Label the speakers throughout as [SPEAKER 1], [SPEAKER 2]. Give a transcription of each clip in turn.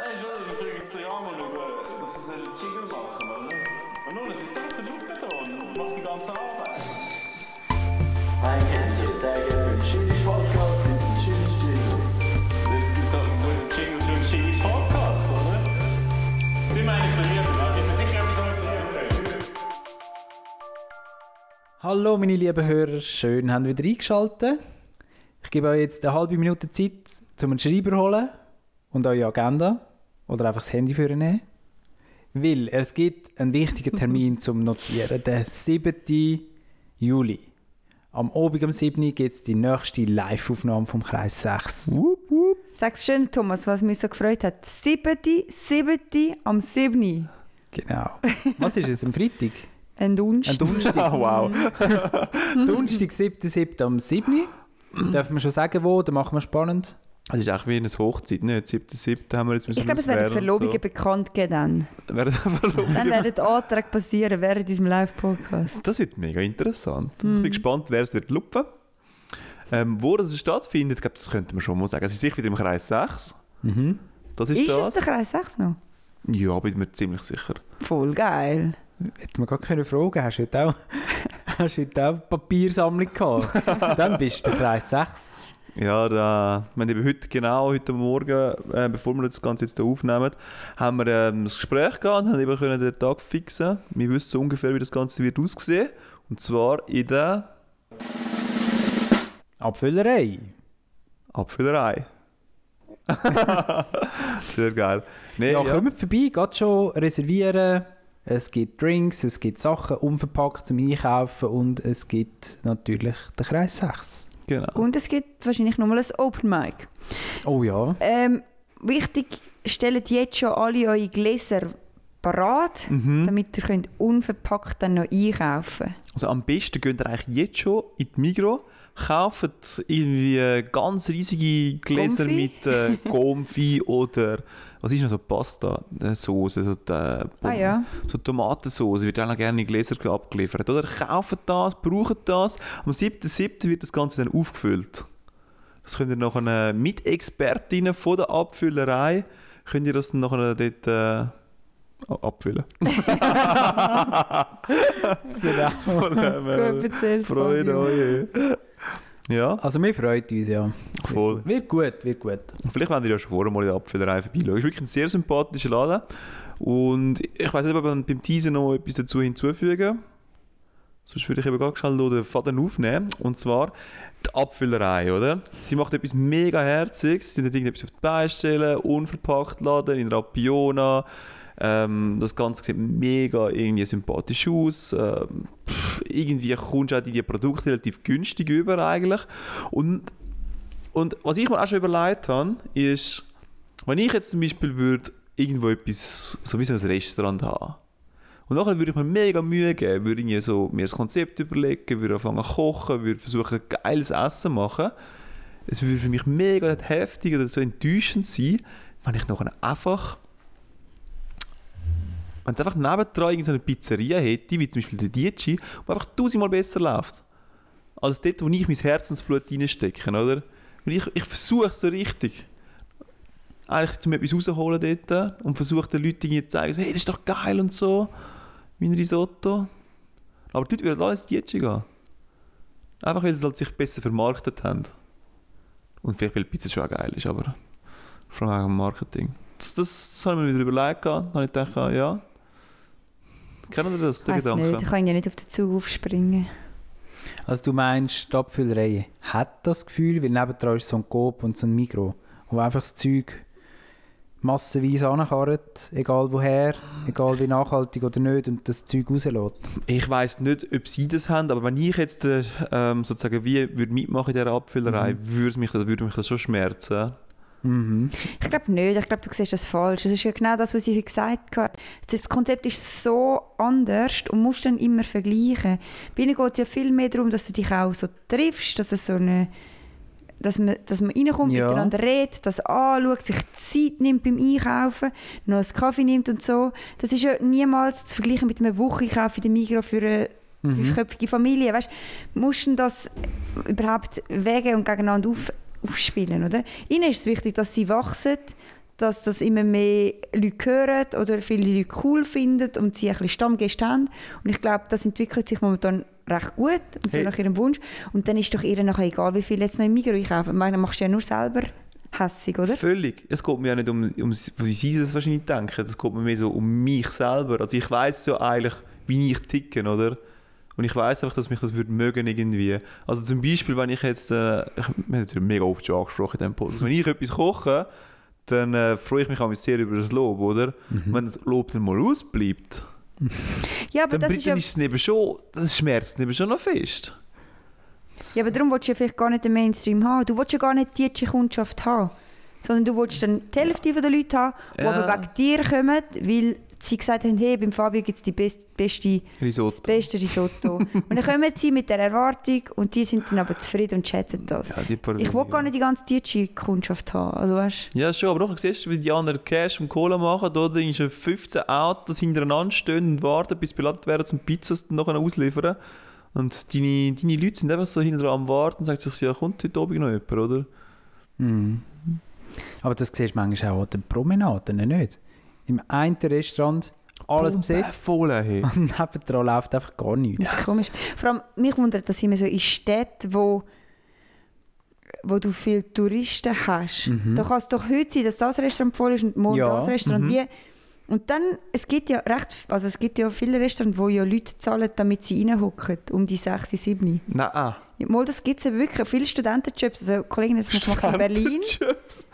[SPEAKER 1] Nein, schon, ich frage jetzt den Ramon über, dass sie einen Jingle machen, oder? Und nun, es ist selbst der da und macht die ganze Arbeit.
[SPEAKER 2] Ein Kennzeichen, sehr gerne für den Chili Podcast, gibt es einen Chili Jingle.
[SPEAKER 1] Jetzt gibt es halt so einen Jingle für einen Jingle Podcast, oder? Die meine ich bei mir, da bin mir sicher, etwas können.
[SPEAKER 3] Hallo meine lieben Hörer, schön, haben ihr wieder eingeschaltet. Ich gebe euch jetzt eine halbe Minute Zeit, um einen Schreiber zu holen und eure Agenda oder einfach das Handy für nehmen. Weil es gibt einen wichtigen Termin zum Notieren, den 7. Juli. Am Abend am 7. gibt es die nächste Live-Aufnahme vom Kreis 6.
[SPEAKER 4] Sag's schön, Thomas, was mich so gefreut hat. 7. 7. am 7.
[SPEAKER 3] Genau. Was ist es, am Freitag?
[SPEAKER 4] Ein Dunst.
[SPEAKER 3] Ein Donnerstag.
[SPEAKER 5] wow.
[SPEAKER 3] Donnerstag, 7.7. am 7. Dürfen wir schon sagen, wo? Dann machen wir spannend.
[SPEAKER 5] Es ist auch wie eine Hochzeit, nicht? 7.7. haben wir jetzt
[SPEAKER 4] Ich glaube, es werden Verlobungen bekannt geben dann.
[SPEAKER 5] So. Werden Verlobungen
[SPEAKER 4] Dann werden die Anträge passieren während unserem Live-Podcast.
[SPEAKER 5] Das wird mega interessant. Ich
[SPEAKER 4] Mhm.
[SPEAKER 5] bin gespannt, wer es wird lupen. Ähm, wo das stattfindet, ich glaube, das könnte man schon mal sagen. Es ist sicher wieder im Kreis 6.
[SPEAKER 3] Mhm.
[SPEAKER 5] Das ist,
[SPEAKER 4] Ist
[SPEAKER 5] das.
[SPEAKER 4] es der Kreis 6 noch?
[SPEAKER 5] Ja, bin mir ziemlich sicher.
[SPEAKER 4] Voll geil.
[SPEAKER 3] Hätte man gar keine Fragen. Hast du heute auch, hast du heute auch eine Papiersammlung gehabt? Dann bist du der Kreis 6.
[SPEAKER 5] Ja, da, wir haben eben heute genau, heute Morgen, äh, bevor wir das Ganze jetzt hier aufnehmen, haben wir ähm, das Gespräch gehabt und haben eben können den Tag fixen. Wir wissen so ungefähr, wie das Ganze wird aussehen. Und zwar in der
[SPEAKER 3] Abfüllerei.
[SPEAKER 5] Abfüllerei. Sehr geil. Nee,
[SPEAKER 3] Ja,
[SPEAKER 5] ja,
[SPEAKER 3] kommt vorbei, geht schon reservieren. Es gibt Drinks, es gibt Sachen unverpackt zum Einkaufen und es gibt natürlich den Kreis 6.
[SPEAKER 5] genau.
[SPEAKER 4] Und es gibt wahrscheinlich nochmal ein Open Mic.
[SPEAKER 3] Oh ja.
[SPEAKER 4] Ähm, wichtig, stellt jetzt schon alle eure Gläser parat,
[SPEAKER 5] Mhm.
[SPEAKER 4] damit ihr könnt unverpackt dann noch einkaufen
[SPEAKER 5] Also am besten geht ihr eigentlich jetzt schon in die Migros, kauft irgendwie ganz riesige Gläser
[SPEAKER 4] Confit?
[SPEAKER 5] mit äh, Comfy oder was ist noch so Pasta Soße, so, äh,
[SPEAKER 4] Ah ja.
[SPEAKER 5] so Tomatensauce wird auch gerne in Gläser abgeliefert. Oder kauft das, braucht das. Am 7.7. wird das Ganze dann aufgefüllt. Das könnt ihr nachher mit Expertinnen von der Abfüllerei könnt ihr das dann nachher dort äh, abfüllen.
[SPEAKER 3] genau.
[SPEAKER 5] Von dem, äh,
[SPEAKER 4] Gut erzählt. Fabio.
[SPEAKER 5] euch. Ja,
[SPEAKER 3] Also wir freuen uns ja.
[SPEAKER 5] voll.
[SPEAKER 3] Wird gut, wird gut.
[SPEAKER 5] Vielleicht wollen wir ja schon vorher mal in der Abfüllerei vorbeischauen. Ist wirklich ein sehr sympathischer Laden. Und ich weiß nicht, ob wir beim Teaser noch etwas dazu hinzufügen. Sonst würde ich eben ganz schnell den Faden aufnehmen. Und zwar die Abfüllerei, oder? Sie macht etwas mega Herziges. Sie hat irgendetwas auf die Beine stellen, unverpackt laden, in Rapiona. Ähm, das Ganze sieht mega irgendwie sympathisch aus. Ähm, pff, irgendwie kommst du auch die Produkte relativ günstig über eigentlich. Und und was ich mir auch schon überlegt habe, ist, wenn ich jetzt zum Beispiel würde irgendwo etwas, so wie ein Restaurant haben, und nachher würde ich mir mega Mühe geben, würde irgendwie so mir das Konzept überlegen, würde anfangen zu kochen, würde versuchen, geiles Essen zu machen. Es würde für mich mega heftig oder so enttäuschend sein, wenn ich nachher einfach wenn es einfach nebendran irgendeine Pizzeria hätte, wie zum Beispiel der Dietschi, die einfach tausendmal besser läuft. Als dort, wo ich mein Herzensblut reinstecke, oder? Und ich, ich versuche es so richtig. Eigentlich, um etwas rausholen dort und versuche den Leuten zu zeigen, so, hey, das ist doch geil und so, mein Risotto. Aber dort wird alles Dietschi gehen. Einfach, weil sie halt sich besser vermarktet haben. Und vielleicht, weil die Pizza schon auch geil ist, aber vor allem wegen Marketing. Das, das, das habe ich mir wieder überlegt. Dann habe ich gedacht, ja. Kennen Sie das, den
[SPEAKER 4] Weiß
[SPEAKER 5] Gedanken?
[SPEAKER 4] nicht, ich kann ja nicht auf den Zug aufspringen.
[SPEAKER 3] Also du meinst, die Abfüllerei hat das Gefühl, weil nebendran ist so ein Coop und so ein Mikro, wo einfach das Zeug massenweise ankarrt, egal woher, egal wie nachhaltig oder nicht, und das Zeug rauslässt.
[SPEAKER 5] Ich weiß nicht, ob sie das haben, aber wenn ich jetzt äh, ähm, sozusagen wie würde mitmachen in dieser Abfüllerei, würde es mich, würde mich das schon schmerzen.
[SPEAKER 3] Mhm.
[SPEAKER 4] Ich glaube nicht, ich glaube, du siehst das falsch. Das ist ja genau das, was ich gesagt habe. Das Konzept ist so anders und musst dann immer vergleichen. Bei ihnen geht es ja viel mehr darum, dass du dich auch so triffst, dass es so eine dass man, dass man reinkommt,
[SPEAKER 3] Ja.
[SPEAKER 4] miteinander redet, das anschaut, sich Zeit nimmt beim Einkaufen, noch einen Kaffee nimmt und so. Das ist ja niemals zu vergleichen mit einem Wochenkauf in der Migros für eine
[SPEAKER 3] Mhm.
[SPEAKER 4] fünfköpfige Familie. Weißt, musst du das überhaupt wägen und gegeneinander auf, aufspielen, oder? Ihnen ist es wichtig, dass sie wachsen, dass das immer mehr Leute hören oder viele Leute cool finden und sie ein bisschen Stammgäste haben. Und ich glaube, das entwickelt sich momentan recht gut und so
[SPEAKER 5] Hey.
[SPEAKER 4] nach ihrem Wunsch. Und dann ist doch ihr nachher egal, wie viel jetzt noch im Migros einkaufen. Ich meine, machst du ja nur selber hässig, oder?
[SPEAKER 5] Völlig. Es geht mir ja nicht um, um wie sie das wahrscheinlich denken. Es geht mir mehr so um mich selber. Also ich weiß ja eigentlich, wie ich ticke, oder? Und ich weiß einfach, dass mich das würde mögen irgendwie. Also zum Beispiel, wenn ich jetzt, äh, ich, wir haben jetzt mega oft schon angesprochen in diesem Podcast, wenn ich etwas koche, dann äh, freue ich mich auch sehr über das Lob, oder? Wenn das Lob dann mal ausbleibt,
[SPEAKER 4] Ja, aber
[SPEAKER 5] dann,
[SPEAKER 4] das ist ja,
[SPEAKER 5] dann ist es eben schon, das schmerzt eben schon noch fest.
[SPEAKER 4] ja, aber darum willst du ja vielleicht gar nicht den Mainstream haben. Du willst ja gar nicht die Kundschaft haben. Sondern du willst dann die Hälfte der Leute haben, die
[SPEAKER 5] Ja.
[SPEAKER 4] aber wegen dir kommen, weil sie gesagt haben, hey, beim Fabio gibt es die best, beste
[SPEAKER 5] Risotto.
[SPEAKER 4] das beste Risotto. und dann kommen sie mit der Erwartung und die sind dann aber zufrieden und schätzen das.
[SPEAKER 5] Ja,
[SPEAKER 4] Ich will gar nicht die ganze Dietschi-Kundschaft haben. Also weißt
[SPEAKER 5] Ja, schon, aber doch, siehst du, wie die anderen Cash und Cola machen, oder? Da sind 15 Autos hintereinander stehen und warten, bis beladen werden, zum Pizzas dann nachher ausliefern. Und deine, deine Leute sind einfach so hinterher am Warten und sagen sich, ja, kommt heute Abend noch jemand, oder?
[SPEAKER 3] Mhm. Aber das siehst du manchmal auch an den Promenaden, nicht? Im einen Restaurant alles besetzt
[SPEAKER 5] Voll, hey.
[SPEAKER 3] und nebendran läuft einfach gar nichts.
[SPEAKER 4] Das ist komisch. Vor allem, mich wundert das immer so in Städten, wo, wo du viele Touristen hast.
[SPEAKER 3] Mhm.
[SPEAKER 4] Da kann es doch heute sein, dass das Restaurant voll ist und morgen
[SPEAKER 3] Ja,
[SPEAKER 4] das Restaurant.
[SPEAKER 5] mhm.
[SPEAKER 4] Wie, und dann, es gibt ja recht, also es gibt ja viele Restaurants, wo ja Leute zahlen, damit sie reinhocken, um die 6, 7.
[SPEAKER 5] Nein,
[SPEAKER 4] mal, das gibt es eben wirklich. Viele Studentenjobs, also Kollegen, das macht in Berlin.
[SPEAKER 5] Studentenjobs.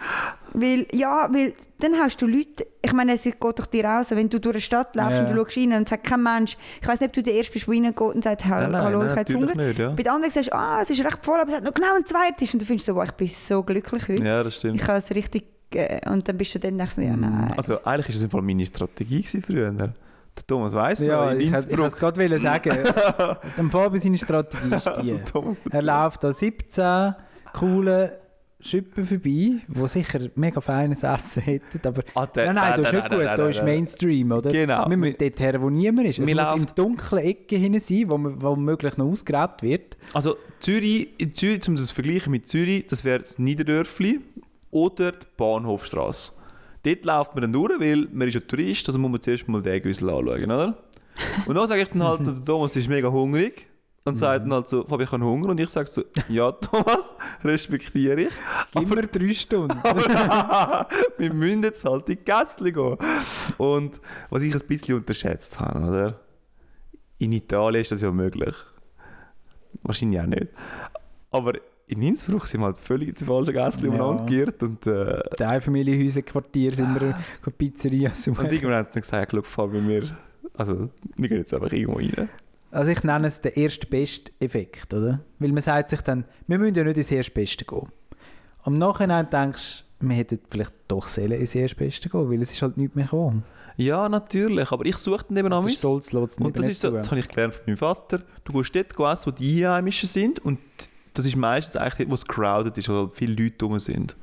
[SPEAKER 4] Weil, ja, weil dann hast du Leute, ich meine, es geht doch dir raus, wenn du durch eine Stadt läufst
[SPEAKER 3] Ja.
[SPEAKER 4] und du schaust rein und sagt kein Mensch, ich weiß nicht, ob du der Erste bist, der reingeht und sagt,
[SPEAKER 5] Nein, nein,
[SPEAKER 4] hallo,
[SPEAKER 5] nein,
[SPEAKER 4] ich habe jetzt Hunger.
[SPEAKER 5] nicht, ja.
[SPEAKER 4] Bei den anderen sagst du, ah, es ist recht voll, aber es hat noch genau einen zweiten Tisch. Und du findest so, wow, ich bin so glücklich heute.
[SPEAKER 5] Ja, das stimmt.
[SPEAKER 4] Ich habe es richtig, äh, und dann bist du dann denkst du, ja, nein.
[SPEAKER 5] Also eigentlich war das im Fall meine Strategie gewesen früher. Der Thomas weiss noch,
[SPEAKER 3] Ja,
[SPEAKER 5] in
[SPEAKER 3] ich wollte es
[SPEAKER 5] Innsbruck.
[SPEAKER 3] gerade sagen. Dem Fabio seine Strategie ist die.
[SPEAKER 5] Also,
[SPEAKER 3] Er läuft an 17 coole Schippen vorbei, die sicher mega feines Essen hätten. Aber
[SPEAKER 5] Ah, der-
[SPEAKER 3] nein, nein, das ist nicht gut. Da ist Mainstream, oder?
[SPEAKER 5] Genau.
[SPEAKER 3] Wir müssen dort her, wo niemand ist. Es
[SPEAKER 5] Wir
[SPEAKER 3] muss
[SPEAKER 5] laufen-
[SPEAKER 3] in dunklen Ecken hinein sein, wo, wo möglich noch ausgeräbt wird.
[SPEAKER 5] Also Zürich, in Zürich, um das zu vergleichen mit Zürich, das wäre das Niederdörfli oder die Bahnhofstrasse. Dort läuft man dann durch, weil man ist ja Tourist, also muss man zuerst mal den Güssel anschauen, oder? Und dann sage ich dann halt, der Thomas ist mega hungrig und sagt dann halt so, Fabi, ich habe Hunger. Und ich sage so, ja Thomas, respektiere ich.
[SPEAKER 3] Gib mir drei Stunden.
[SPEAKER 5] Aber wir müssen jetzt halt in die Gässli gehen. Und was ich ein bisschen unterschätzt habe, oder? In Italien ist das ja möglich. Wahrscheinlich auch nicht. Aber in Innsbruck sind wir halt völlig in die falschen Gässli
[SPEAKER 3] Ja.
[SPEAKER 5] umeinander geirrt. Und, äh,
[SPEAKER 3] Die Einfamilienhäuserquartier sind wir eine Pizzeria
[SPEAKER 5] und
[SPEAKER 3] suchen.
[SPEAKER 5] irgendwann haben sie gesagt, schau, Fabi, wir, also, wir gehen jetzt einfach irgendwo rein.
[SPEAKER 3] Also ich nenne es den erst-best-Effekt, oder? Weil man sagt sich dann, wir müssen ja nicht ins Erstbeste gehen. Am Nachhinein denkst du, wir hätten vielleicht doch sollen ins Erstbeste gehen, weil es ist halt nichts mehr gekommen.
[SPEAKER 5] Ja, natürlich, aber ich suche dann eben
[SPEAKER 3] Der
[SPEAKER 5] am
[SPEAKER 3] Stolz lässt es
[SPEAKER 5] Und das, ist so, das habe ich gelernt von meinem Vater. Du gehst dort essen, wo die Einheimischen sind und das ist meistens eigentlich dort, wo es crowded ist, wo viele Leute rum sind.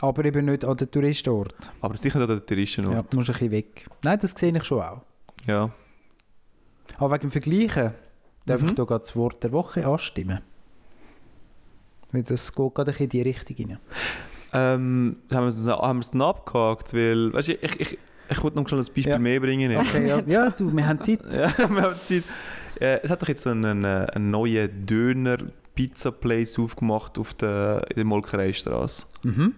[SPEAKER 3] Aber eben nicht an den Touristenort.
[SPEAKER 5] Aber sicher nicht an der Touristenort.
[SPEAKER 3] Ja, du musst ein bisschen weg. Nein, das sehe ich schon auch.
[SPEAKER 5] Ja.
[SPEAKER 3] Aber wegen dem Vergleichen darf
[SPEAKER 5] Mhm.
[SPEAKER 3] ich hier gerade das Wort der Woche anstimmen. Weil das geht gerade in die Richtung rein.
[SPEAKER 5] Ähm, haben wir es haben wir es dann abgehakt, weil, weißt du, ich, ich, ich wollte noch ein Beispiel
[SPEAKER 3] Ja.
[SPEAKER 5] mehr bringen.
[SPEAKER 3] Okay, ja. ja, du, wir haben Zeit.
[SPEAKER 5] Ja, wir haben Zeit. Äh, es hat doch jetzt einen, äh, einen neuen Döner-Pizza-Place aufgemacht auf der, in der Molkereistraße.
[SPEAKER 3] Mhm.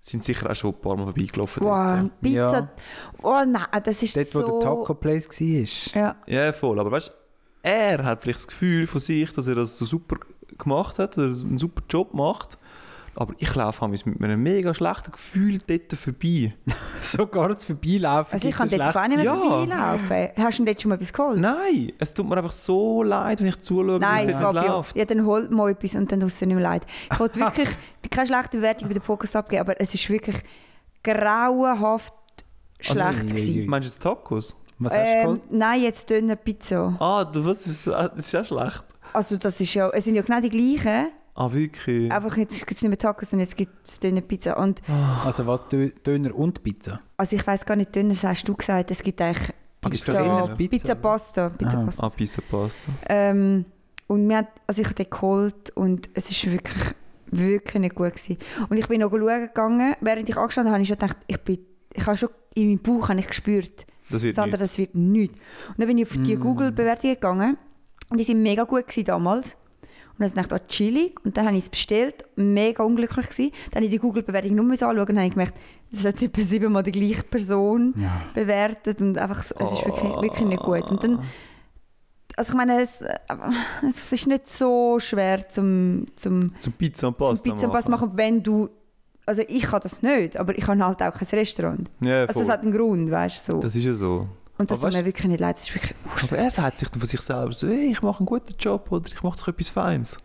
[SPEAKER 5] Sind sicher auch schon ein paar Mal vorbeigelaufen.
[SPEAKER 4] wow,
[SPEAKER 5] dort.
[SPEAKER 4] Pizza.
[SPEAKER 3] Ja.
[SPEAKER 4] Oh nein, das ist
[SPEAKER 3] Dort,
[SPEAKER 4] so...
[SPEAKER 3] wo der Taco Place war.
[SPEAKER 4] Ja.
[SPEAKER 5] Ja, voll. Aber weißt du, er hat vielleicht das Gefühl von sich, dass er das so super gemacht hat, dass er einen super Job macht. Aber ich laufe mit einem mega schlechten Gefühl dort vorbei.
[SPEAKER 3] Sogar das Vorbeilaufen.
[SPEAKER 4] Also ich kann dort auch nicht mehr
[SPEAKER 5] Ja.
[SPEAKER 4] vorbeilaufen. Hast du denn dort schon mal etwas geholt?
[SPEAKER 5] Nein, es tut mir einfach so leid, wenn ich zuschaue,
[SPEAKER 4] Nein,
[SPEAKER 5] wie es dort
[SPEAKER 4] Fabio.
[SPEAKER 5] läuft.
[SPEAKER 4] Ja, dann holt mal etwas und dann tut es dir nicht mehr leid. Ich wollte wirklich keine schlechte Bewertung bei den Podcast abgeben, aber es ist wirklich grauenhaft schlecht
[SPEAKER 3] Also,
[SPEAKER 4] gewesen.
[SPEAKER 5] Meinst du jetzt Tacos?
[SPEAKER 3] Was hast du
[SPEAKER 4] Ähm,
[SPEAKER 3] geholt?
[SPEAKER 4] nein, jetzt Döner Pizza.
[SPEAKER 5] Ah, du, was ist, ah, das ist ja schlecht.
[SPEAKER 4] Also das ist ja, es sind ja genau die gleichen.
[SPEAKER 5] Ah, wirklich?
[SPEAKER 4] Einfach jetzt gibt es nicht mehr Tacos und jetzt gibt es Döner Pizza. Und
[SPEAKER 3] Also was, Dö- Döner und Pizza?
[SPEAKER 4] also ich weiß gar nicht, Döner das hast du gesagt, es gibt eigentlich
[SPEAKER 5] Ah,
[SPEAKER 4] Pizza,
[SPEAKER 3] Pizza,
[SPEAKER 4] Pizza,
[SPEAKER 3] Pizza.
[SPEAKER 4] Pasta. Pizza
[SPEAKER 3] Ah.
[SPEAKER 4] Pasta.
[SPEAKER 5] Ah, Pizza Pasta.
[SPEAKER 4] Ähm, und wir haben, also ich habe den geholt und es ist wirklich, wirklich nicht gut gewesen. Und ich bin noch schauen gegangen, während ich angestanden habe, habe ich schon gedacht, ich bin ich habe schon in meinem Bauch habe ich gespürt,
[SPEAKER 5] Das wird
[SPEAKER 4] Sandra,
[SPEAKER 5] nicht.
[SPEAKER 4] das wird nichts. Und dann bin ich auf die
[SPEAKER 3] Mm.
[SPEAKER 4] Google-Bewertungen gegangen und die sind mega gut gewesen damals. Und dann dachte ich, oh, chillig. Und dann habe ich es bestellt, mega unglücklich gewesen. Dann habe ich die Google-Bewertung nur anschauen und dann habe ich gemerkt, das hat etwa siebenmal die gleiche Person
[SPEAKER 3] Ja.
[SPEAKER 4] bewertet und einfach so, es ist wirklich, wirklich nicht gut. Und dann, also ich meine, es, äh, es ist nicht so schwer zum, zum,
[SPEAKER 5] Zum Pizza und
[SPEAKER 4] zum
[SPEAKER 5] Pasta
[SPEAKER 4] Pizza und Pasta machen, wenn du, also ich kann das nicht, aber ich habe halt auch kein Restaurant.
[SPEAKER 5] Ja,
[SPEAKER 4] Also
[SPEAKER 5] voll.
[SPEAKER 4] das hat einen Grund, weißt du, so.
[SPEAKER 5] das ist ja so.
[SPEAKER 4] Und das
[SPEAKER 5] aber
[SPEAKER 4] tut mir wirklich nicht leid, das ist wirklich
[SPEAKER 5] Aber er sagt sich dann von sich selber so, hey, ich mache einen guten Job oder ich mache doch etwas Feines.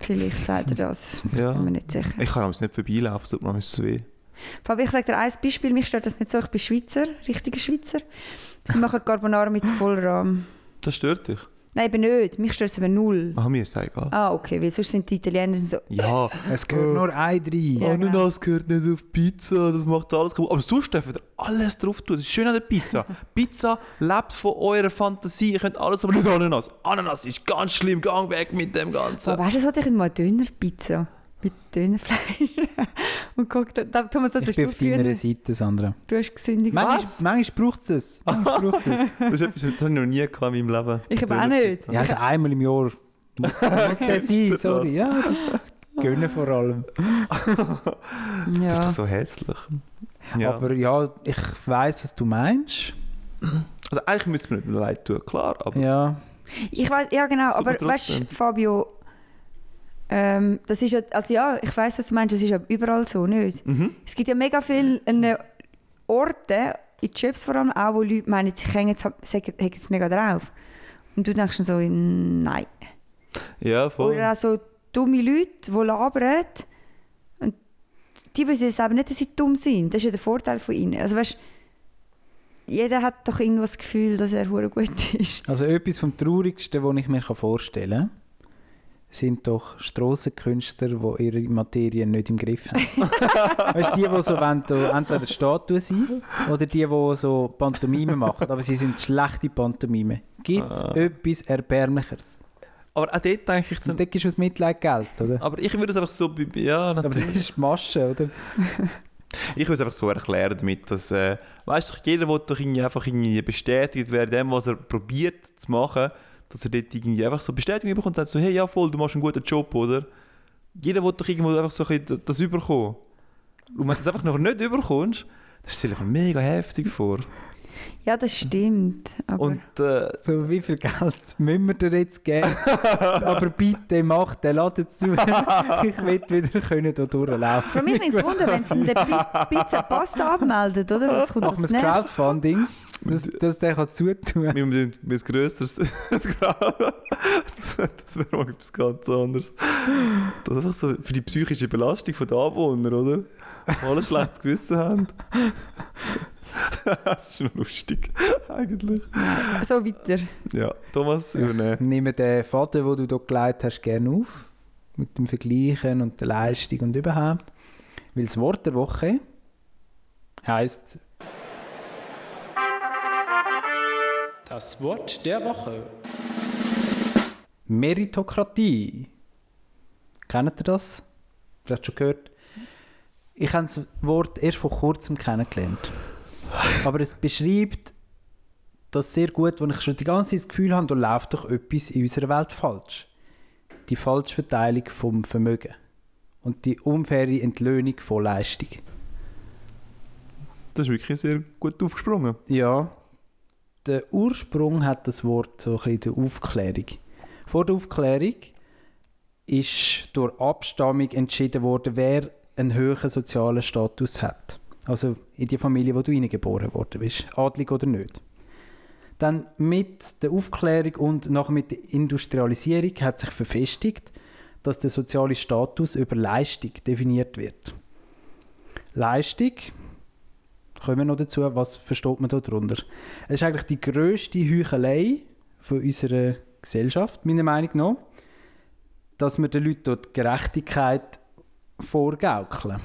[SPEAKER 4] Vielleicht sagt er das,
[SPEAKER 5] Ja.
[SPEAKER 4] bin mir nicht sicher.
[SPEAKER 5] Ich kann aber nicht vorbeilaufen, es tut mir so weh.
[SPEAKER 4] Fabi, ich sage dir ein Beispiel, mich stört das nicht so, ich bin Schweizer, richtiger Schweizer. Sie machen Carbonara mit Vollrahm.
[SPEAKER 5] Das stört dich?
[SPEAKER 4] Nein, eben nicht, mich stört es eben null.
[SPEAKER 5] Ach, mir ist das egal.
[SPEAKER 4] Ah, okay, weil sonst sind die Italiener so,
[SPEAKER 5] Ja,
[SPEAKER 3] Es gehört
[SPEAKER 5] Äh,
[SPEAKER 3] nur ein rein.
[SPEAKER 4] Ja, genau.
[SPEAKER 5] Ananas gehört nicht auf Pizza, das macht alles kaputt. Aber sonst dürft ihr alles drauf tun. Das ist schön an der Pizza. Pizza lebt von eurer Fantasie. Ihr könnt alles, aber nicht Ananas. Ananas ist ganz schlimm. Gang weg mit dem Ganzen.
[SPEAKER 4] oh, weißt du, was ich mal Dönerpizza mit Dönerfleisch. und guck, da, Thomas, das
[SPEAKER 3] ich
[SPEAKER 4] hast
[SPEAKER 3] bin
[SPEAKER 4] du
[SPEAKER 3] auf deiner. Seite, Sandra.
[SPEAKER 4] Du hast gesündigt.
[SPEAKER 3] Manchmal, manchmal braucht es es. Manchmal braucht es.
[SPEAKER 5] Das ist etwas, das habe ich noch nie gehabt in meinem Leben.
[SPEAKER 4] Ich habe auch nicht.
[SPEAKER 3] Ja, also einmal im Jahr muss, muss der sein,
[SPEAKER 5] das?
[SPEAKER 3] sorry. Ja, das gönnen vor allem.
[SPEAKER 5] Das ist
[SPEAKER 4] Ja.
[SPEAKER 5] doch so hässlich. Ja.
[SPEAKER 3] Aber ja, ich weiss, was du meinst.
[SPEAKER 5] also eigentlich müsste man nicht mehr leid tun, klar. Aber
[SPEAKER 3] Ja,
[SPEAKER 4] Ich weiß, ja genau, aber weißt du, Fabio, ähm, das ist ja, also ja, ich weiß, was du meinst, das ist ja überall so, nicht?
[SPEAKER 5] mhm.
[SPEAKER 4] Es gibt ja mega viele äh, Orte, in Jobs vor allem auch, wo Leute meinen, sie hängen jetzt, sagen- hängen jetzt mega drauf. Und du denkst dann so, nein.
[SPEAKER 5] ja, voll.
[SPEAKER 4] Oder auch so dumme Leute, die labern. Und die wissen es aber nicht, dass sie dumm sind. Das ist ja der Vorteil von ihnen. Also weißt, jeder hat doch irgendwo das Gefühl, dass er hure gut ist.
[SPEAKER 3] also etwas vom Traurigsten, was ich mir vorstellen kann, sind doch Strassenkünstler, die ihre Materie nicht im Griff haben. weißt du, die, die so wollen, da entweder Statue sein oder die, die so Pantomime machen, aber sie sind schlechte Pantomime. Gibt es
[SPEAKER 5] Ah.
[SPEAKER 3] etwas Erbärmlicheres?
[SPEAKER 5] Aber auch dort denke ich dann,
[SPEAKER 3] dort du aus Mitleid Geld, oder?
[SPEAKER 5] aber ich würde es einfach so, ja,
[SPEAKER 3] Aber das
[SPEAKER 5] natürlich.
[SPEAKER 3] ist Masche, oder?
[SPEAKER 5] Ich würde es einfach so erklären damit, dass, äh, weißt du, jeder will doch irgendwie einfach irgendwie bestätigt werden, dem, was er probiert zu machen, dass er dort irgendwie einfach so Bestätigung bekommt und sagt so, hey, ja voll, du machst einen guten Job, oder? Jeder will doch irgendwo einfach so ein bisschen das überkommen. Und wenn du es einfach noch nicht überkommst, das stelle ich mir mega heftig vor.
[SPEAKER 4] Ja, das stimmt. Aber
[SPEAKER 5] Und äh,
[SPEAKER 3] So, wie viel Geld müssen wir dir jetzt geben? Aber bitte mach den Laden zu. ich will wieder können da durchlaufen.
[SPEAKER 4] für mich nicht zu wundern, wenn sie den Pi- Pizza Pasta abmeldet, oder? Was kommt
[SPEAKER 3] Machen wir das? Crowdfunding, dass, dass der kann zutun
[SPEAKER 5] wir haben ein grösseres. das das wäre mal etwas ganz anderes. Das ist einfach so für die psychische Belastung der Anwohner, oder? Die alle schlechtes Gewissen haben. das ist noch lustig, eigentlich.
[SPEAKER 4] So weiter.
[SPEAKER 5] Ja, Thomas, übernehmen.
[SPEAKER 3] Nimm den Faden, den du hier gelegt hast, gerne auf. Mit dem Vergleichen und der Leistung und überhaupt. Weil das Wort der Woche heisst
[SPEAKER 6] Das Wort der Woche.
[SPEAKER 3] Meritokratie. Kennt ihr das? Vielleicht schon gehört. Ich habe das Wort erst vor kurzem kennengelernt. Aber es beschreibt das sehr gut, wo ich schon die ganze Zeit das Gefühl habe, da läuft doch etwas in unserer Welt falsch. Die Falschverteilung vom Vermögen und die unfaire Entlöhnung von Leistung.
[SPEAKER 5] Das ist wirklich sehr gut aufgesprungen.
[SPEAKER 3] Ja, der Ursprung hat das Wort so ein bisschen der Aufklärung. Vor der Aufklärung ist durch Abstammung entschieden worden, wer einen höheren sozialen Status hat. Also in die Familie, wo du hineingeboren worden bist, adlig oder nicht. Dann mit der Aufklärung und nachher mit der Industrialisierung hat sich verfestigt, dass der soziale Status über Leistung definiert wird. Leistung kommen wir noch dazu, was versteht man darunter? Es ist eigentlich die grösste Heuchelei von unserer Gesellschaft, meiner Meinung nach, dass wir den Leuten dort Gerechtigkeit vorgaukeln.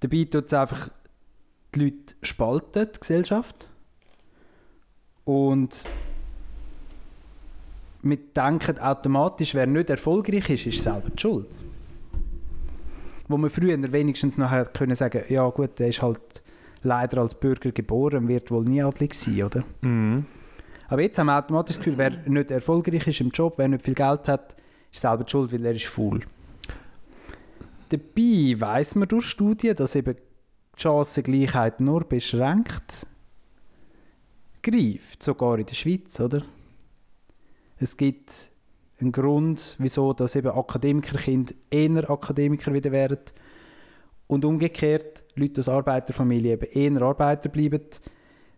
[SPEAKER 3] Dabei tut es einfach die Leute spalten, die Gesellschaft. Und wir denken automatisch, wer nicht erfolgreich ist, ist selber die schuld. Wo man früher wenigstens nachher können sagen, ja gut, der ist halt leider als Bürger geboren, wird wohl nie adlig sein, oder?
[SPEAKER 5] Mhm.
[SPEAKER 3] Aber jetzt haben wir automatisch das Gefühl, wer nicht erfolgreich ist im Job, wer nicht viel Geld hat, ist selber schuld, weil er ist faul. Dabei weiss man durch Studien, dass eben die Chancengleichheit nur beschränkt greift, sogar in der Schweiz, oder? Es gibt einen Grund, wieso dass eben Akademikerkinder eher Akademiker wieder werden und umgekehrt Leute aus Arbeiterfamilien eben eher Arbeiter bleiben.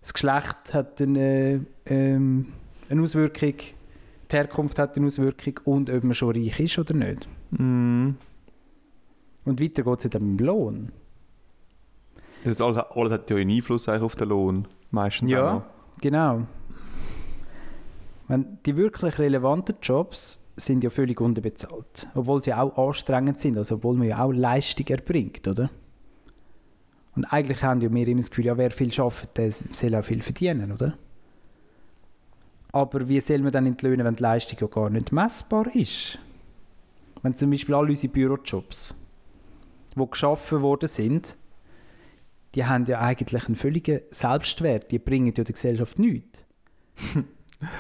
[SPEAKER 3] Das Geschlecht hat eine, ähm, eine Auswirkung, die Herkunft hat eine Auswirkung und ob man schon reich ist oder nicht.
[SPEAKER 5] Mhm.
[SPEAKER 3] Und weiter geht es ja dann mit dem Lohn.
[SPEAKER 5] Das alles, alles hat ja einen Einfluss auf den Lohn. Meistens
[SPEAKER 3] Ja.
[SPEAKER 5] auch noch.
[SPEAKER 3] Genau. Wenn die wirklich relevanten Jobs sind ja völlig unterbezahlt. Obwohl sie auch anstrengend sind, also obwohl man ja auch Leistung erbringt, oder? Und eigentlich haben ja wir immer das Gefühl, ja, wer viel arbeitet, der soll auch viel verdienen, oder? Aber wie soll man dann entlöhnen, wenn die Leistung ja gar nicht messbar ist? Wenn zum Beispiel alle unsere Bürojobs, die geschaffen worden sind, die haben ja eigentlich einen völligen Selbstwert. Die bringen ja der Gesellschaft nichts.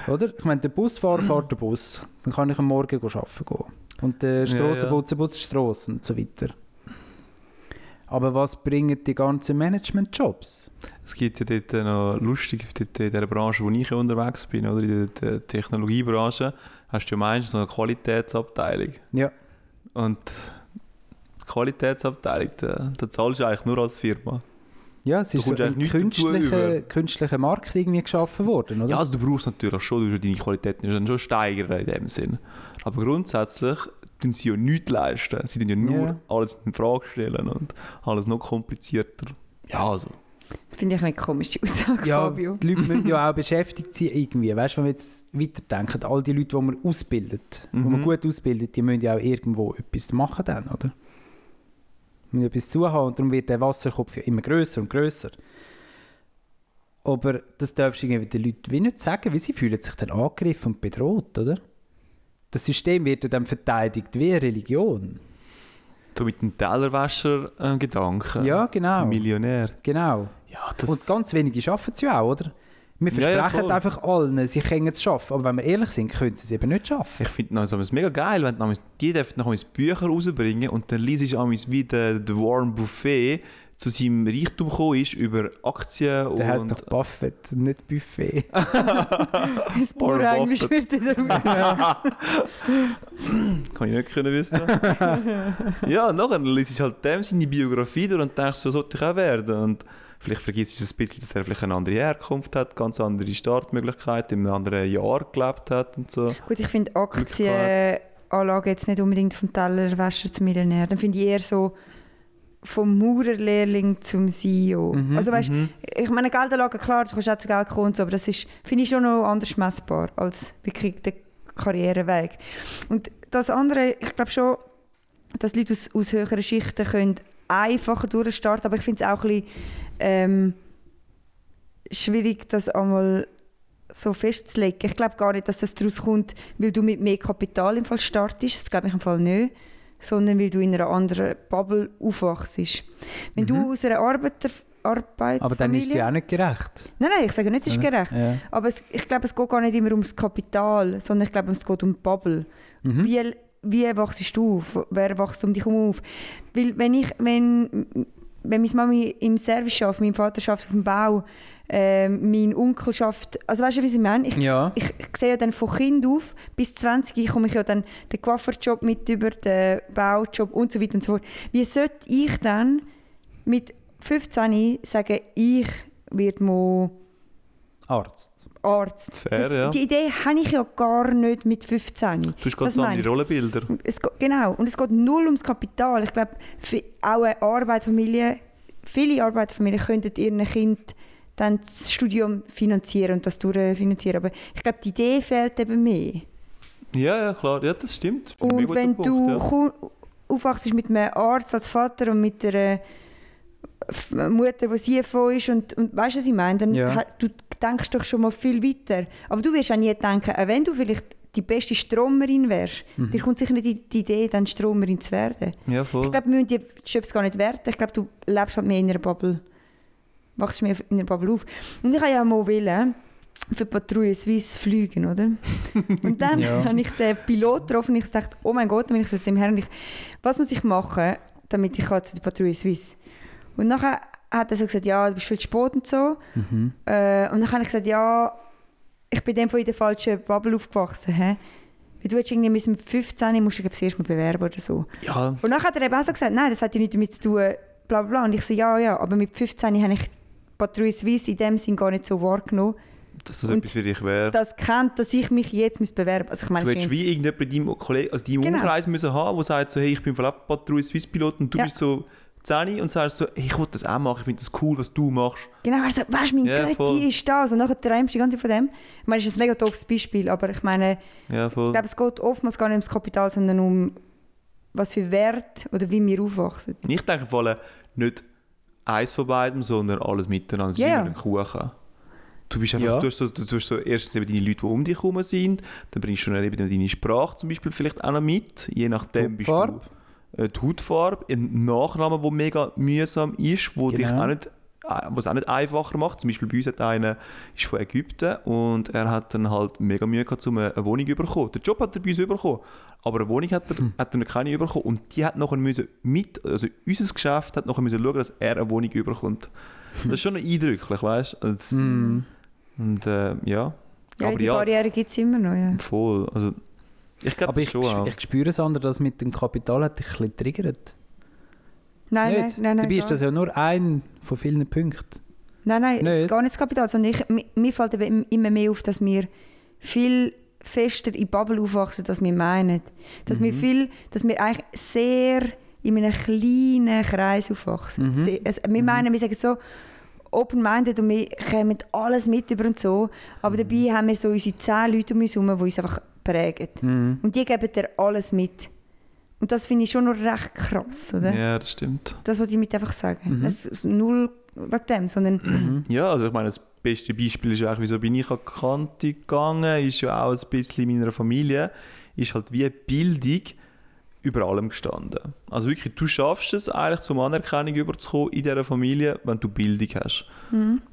[SPEAKER 3] Oder? Ich meine, der Busfahrer fährt den Bus. Dann kann ich am Morgen arbeiten gehen. Und der
[SPEAKER 5] Ja,
[SPEAKER 3] Strassenputzer putzt die Strassen und so weiter. Aber was bringen die ganzen Management-Jobs?
[SPEAKER 5] Es gibt ja dort noch lustig, dort in der Branche, wo ich unterwegs bin, oder in der, der Technologiebranche, hast du ja meistens so eine Qualitätsabteilung.
[SPEAKER 3] Ja.
[SPEAKER 5] Und die Qualitätsabteilung, da, da zahlst du eigentlich nur als Firma.
[SPEAKER 3] Ja, es ist so ein künstlicher, künstlicher Markt irgendwie geschaffen worden, oder?
[SPEAKER 5] Ja, also du brauchst natürlich schon, du deine Qualität dann schon steigern in dem Sinn. Aber grundsätzlich tun sie ja nichts leisten. Sie tun ja nur
[SPEAKER 3] Ja.
[SPEAKER 5] alles in Frage stellen und alles noch komplizierter. Ja, also.
[SPEAKER 4] Finde ich eine komische Aussage,
[SPEAKER 3] Ja,
[SPEAKER 4] Fabio.
[SPEAKER 3] die Leute müssen ja auch beschäftigt sein irgendwie. Weißt du, wenn wir jetzt weiterdenken, all die Leute, die man ausbildet, die man
[SPEAKER 5] Mhm.
[SPEAKER 3] gut ausbildet, die müssen ja auch irgendwo etwas machen dann, oder? Müssen etwas zuhaben und darum wird der Wasserkopf ja immer größer und größer. Aber das darfst du irgendwie den Leuten wie nicht sagen, weil sie fühlen sich dann angegriffen und bedroht, oder? Das System wird dann verteidigt wie eine Religion.
[SPEAKER 5] So mit dem Tellerwäscher-Gedanken.
[SPEAKER 3] Ja, genau.
[SPEAKER 5] Zum Millionär.
[SPEAKER 3] Genau.
[SPEAKER 5] Ja,
[SPEAKER 3] Und ganz wenige schaffen es ja auch, oder? Wir
[SPEAKER 5] Ja, ja,
[SPEAKER 3] versprechen
[SPEAKER 5] voll.
[SPEAKER 3] einfach allen, sie können es schaffen. Aber wenn wir ehrlich sind, können sie es eben nicht schaffen.
[SPEAKER 5] Ich finde es mega geil, wenn du die dürfen noch Bücher rausbringen und dann liest du wie der, der Warren Buffet zu seinem Reichtum gekommen ist über Aktien
[SPEAKER 3] Der heißt
[SPEAKER 5] und
[SPEAKER 3] doch Buffett, nicht Buffet.
[SPEAKER 4] Das pure Englisch wird wieder
[SPEAKER 5] kann ich nicht können wissen. ja, und nachher liest du halt dem seine Biografie durch und denkst, so sollte ich auch werden. Und vielleicht vergisst du ein bisschen, dass er vielleicht eine andere Herkunft hat, ganz andere Startmöglichkeiten, in einem anderen Jahr gelebt hat und so.
[SPEAKER 4] Gut, ich finde Aktienanlage jetzt nicht unbedingt vom Tellerwäscher zum Millionär. Dann finde ich eher so vom Maurerlehrling zum CEO.
[SPEAKER 3] Mhm,
[SPEAKER 4] also weißt, ich meine Geldanlage, klar, du kannst auch zu Geld kommen so, aber das ist, finde ich schon noch anders messbar als wirklich der Karriereweg. Und das andere, ich glaube schon, dass Leute aus, aus höheren Schichten können einfacher durchstarten, aber ich finde es auch ein bisschen ähm, schwierig, das einmal so festzulegen. Ich glaube gar nicht, dass das daraus kommt, weil du mit mehr Kapital im Fall startest. Das glaube ich im Fall nicht. Sondern weil du in einer anderen Bubble aufwachst. Wenn du aus einer Arbeiter Arbeitsfamilie...
[SPEAKER 3] Mhm. Aber dann ist sie auch nicht gerecht.
[SPEAKER 4] Nein, nein, ich sage nicht, es ist gerecht.
[SPEAKER 3] Ja.
[SPEAKER 4] Aber es, ich glaube, es geht gar nicht immer ums Kapital, sondern ich glaube, es geht um die Bubble.
[SPEAKER 3] Mhm.
[SPEAKER 4] Wie, wie wachst du auf? Wer wächst um dich herum auf? Weil wenn ich, wenn, wenn meine Mami im Service arbeitet, mein Vater arbeitet auf dem Bau, ähm, mein Onkel schafft, also weißt du, wie ich meine? Ich,
[SPEAKER 3] Ja.
[SPEAKER 4] ich, ich sehe ja dann von Kind auf bis 20 komme ich ja dann den Coiffeurjob mit über, den Baujob und so weiter und so fort. Wie sollte ich dann mit 15 sagen, ich werde mal
[SPEAKER 3] Arzt.
[SPEAKER 4] Arzt?
[SPEAKER 5] Fair,
[SPEAKER 4] das,
[SPEAKER 5] ja.
[SPEAKER 4] Die Idee habe ich ja gar nicht mit 15.
[SPEAKER 5] Du hast ganz andere. Rollenbilder.
[SPEAKER 4] Es, genau, und es geht null ums Kapital. Ich glaube, für auch eine Arbeiterfamilie, viele Arbeiterfamilien könnten ihren Kind dann das Studium finanzieren und das durchfinanzieren. Aber ich glaube, die Idee fehlt eben mehr.
[SPEAKER 5] Ja, ja, klar. Ja, das stimmt.
[SPEAKER 4] Und wenn
[SPEAKER 5] guter
[SPEAKER 4] du
[SPEAKER 5] Punkt,
[SPEAKER 4] ku- aufwachst mit einem Arzt als Vater und mit einer Mutter, die CFO ist und, und weißt du, was ich meine? Dann
[SPEAKER 3] Ja.
[SPEAKER 4] du denkst doch schon mal viel weiter. Aber du wirst auch nie denken, auch wenn du vielleicht die beste Stromerin wärst,
[SPEAKER 3] Mhm.
[SPEAKER 4] dir kommt sicher nicht die, die Idee, dann Stromerin zu werden.
[SPEAKER 5] Ja, voll.
[SPEAKER 4] Ich glaube, wir müssen die Jobs gar nicht werten. Ich glaube, du lebst halt mehr in einer Bubble. Wachst mehr in einer Bubble auf. Und ich habe ja mal wollen, für Patrouille Suisse fliegen, oder? Und dann
[SPEAKER 3] Ja.
[SPEAKER 4] habe ich den Pilot getroffen und ich dachte, oh mein Gott, wenn ich das im Herrn, was muss ich machen, damit ich kann zu der Patrouille Suisse Und nachher hat er so gesagt, ja, du bist viel zu spät und so.
[SPEAKER 3] Mhm.
[SPEAKER 4] Äh, und dann habe ich gesagt, ja, ich bin dem in der falschen Bubble aufgewachsen. Hä? Weil du hättest irgendwie mit 15 musst du erst mal bewerben oder so.
[SPEAKER 5] Ja,
[SPEAKER 4] Und dann hat er eben auch so gesagt, nein, das hat ja nichts damit zu tun, bla bla bla. Und ich so, ja, ja, aber mit 15 habe ich Patrouille Suisse in dem Sinn gar nicht so wahrgenommen.
[SPEAKER 5] dass das
[SPEAKER 4] Und
[SPEAKER 5] etwas für dich wäre.
[SPEAKER 4] Das kennt, dass ich mich jetzt muss bewerben Also ich meine,
[SPEAKER 5] Du
[SPEAKER 4] es
[SPEAKER 5] hättest wie irgendjemand in deinem, Kollegen, also deinem
[SPEAKER 4] Genau.
[SPEAKER 5] Umkreis müssen haben, der sagt so, hey, ich bin vielleicht Patrouille Swiss Pilot und du
[SPEAKER 4] Ja.
[SPEAKER 5] bist so 10 und sagst so, ich will das auch machen, ich finde das cool, was du machst.
[SPEAKER 4] genau, weißt du, weißt, mein
[SPEAKER 5] Ja.
[SPEAKER 4] Götti ist das. Und nachher träumst du die ganze Zeit von dem. Ich meine, das ist ein mega doofes Beispiel, aber ich meine,
[SPEAKER 5] Ja, voll.
[SPEAKER 4] ich glaube, es geht oftmals gar nicht ums Kapital, sondern um was für Wert oder wie wir aufwachsen.
[SPEAKER 5] Ich denke vor allem nicht eins von beidem, sondern alles miteinander. Es ist
[SPEAKER 4] Ja,
[SPEAKER 5] wie ein Kuchen. Du bist einfach,
[SPEAKER 3] Ja.
[SPEAKER 5] du hast so, du hast so erstens eben deine Leute, die um dich herum sind, dann bringst du dann eben deine Sprache zum Beispiel vielleicht auch noch mit, je nachdem bist
[SPEAKER 3] Hautfarbe.
[SPEAKER 5] du die Hautfarbe, ein Nachname, der mega mühsam ist, wo dich
[SPEAKER 3] Genau.
[SPEAKER 5] auch nicht äh, was auch nicht einfacher macht. Zum Beispiel bei uns hat einer ist von Ägypten und er hat dann halt mega Mühe gehabt, um eine, Wohnung zu bekommen. Den Job hat er bei uns bekommen, aber eine Wohnung hat er,
[SPEAKER 3] Hm.
[SPEAKER 5] hat er noch keine bekommen und die hat nachher müssen mit, also unser Geschäft hat nachher müssen schauen, dass er eine Wohnung bekommt. Das ist schon eindrücklich, weißt du? Also,
[SPEAKER 3] Mhm.
[SPEAKER 5] Und äh, ja,
[SPEAKER 4] Ja,
[SPEAKER 5] aber
[SPEAKER 4] die
[SPEAKER 5] ja,
[SPEAKER 4] Barriere gibt es immer noch. Ja.
[SPEAKER 5] voll. Also, ich glaube
[SPEAKER 3] ich,
[SPEAKER 5] schon auch.
[SPEAKER 3] ich spüre es anders, dass mit dem Kapital hat dich ein bisschen triggert.
[SPEAKER 4] Nein, nein, nein, nein.
[SPEAKER 3] Dabei ist das ja nur ein von vielen Punkten.
[SPEAKER 4] Nein, nein, es
[SPEAKER 3] Nicht?
[SPEAKER 4] ist gar nicht das Kapital, sondern ich, mi- mir fällt eben immer mehr auf, dass wir viel fester in Bubble aufwachsen, als wir meinen. Dass,
[SPEAKER 3] Mhm.
[SPEAKER 4] wir viel, dass wir eigentlich sehr in einem kleinen Kreis aufwachsen.
[SPEAKER 3] Mhm.
[SPEAKER 4] Sehr- Es, wir meinen, wir sagen so open-minded und wir kommen alles mit über und so, aber
[SPEAKER 3] Mhm.
[SPEAKER 4] dabei haben wir so unsere zehn Leute um uns herum, die uns einfach prägen.
[SPEAKER 3] Mhm.
[SPEAKER 4] Und die geben dir alles mit. Und das finde ich schon noch recht krass, oder?
[SPEAKER 5] Ja, das stimmt.
[SPEAKER 4] Das wollte ich mit einfach sagen.
[SPEAKER 3] Mhm.
[SPEAKER 4] Es ist null wegen dem, sondern
[SPEAKER 5] Ja, also ich meine, das beste Beispiel ist eigentlich, wieso bin ich an die Kante gegangen, ist ja auch ein bisschen in meiner Familie, ist halt wie Bildung über allem gestanden. Also wirklich, du schaffst es eigentlich, zum Anerkennung überzukommen in dieser Familie, wenn du Bildung hast.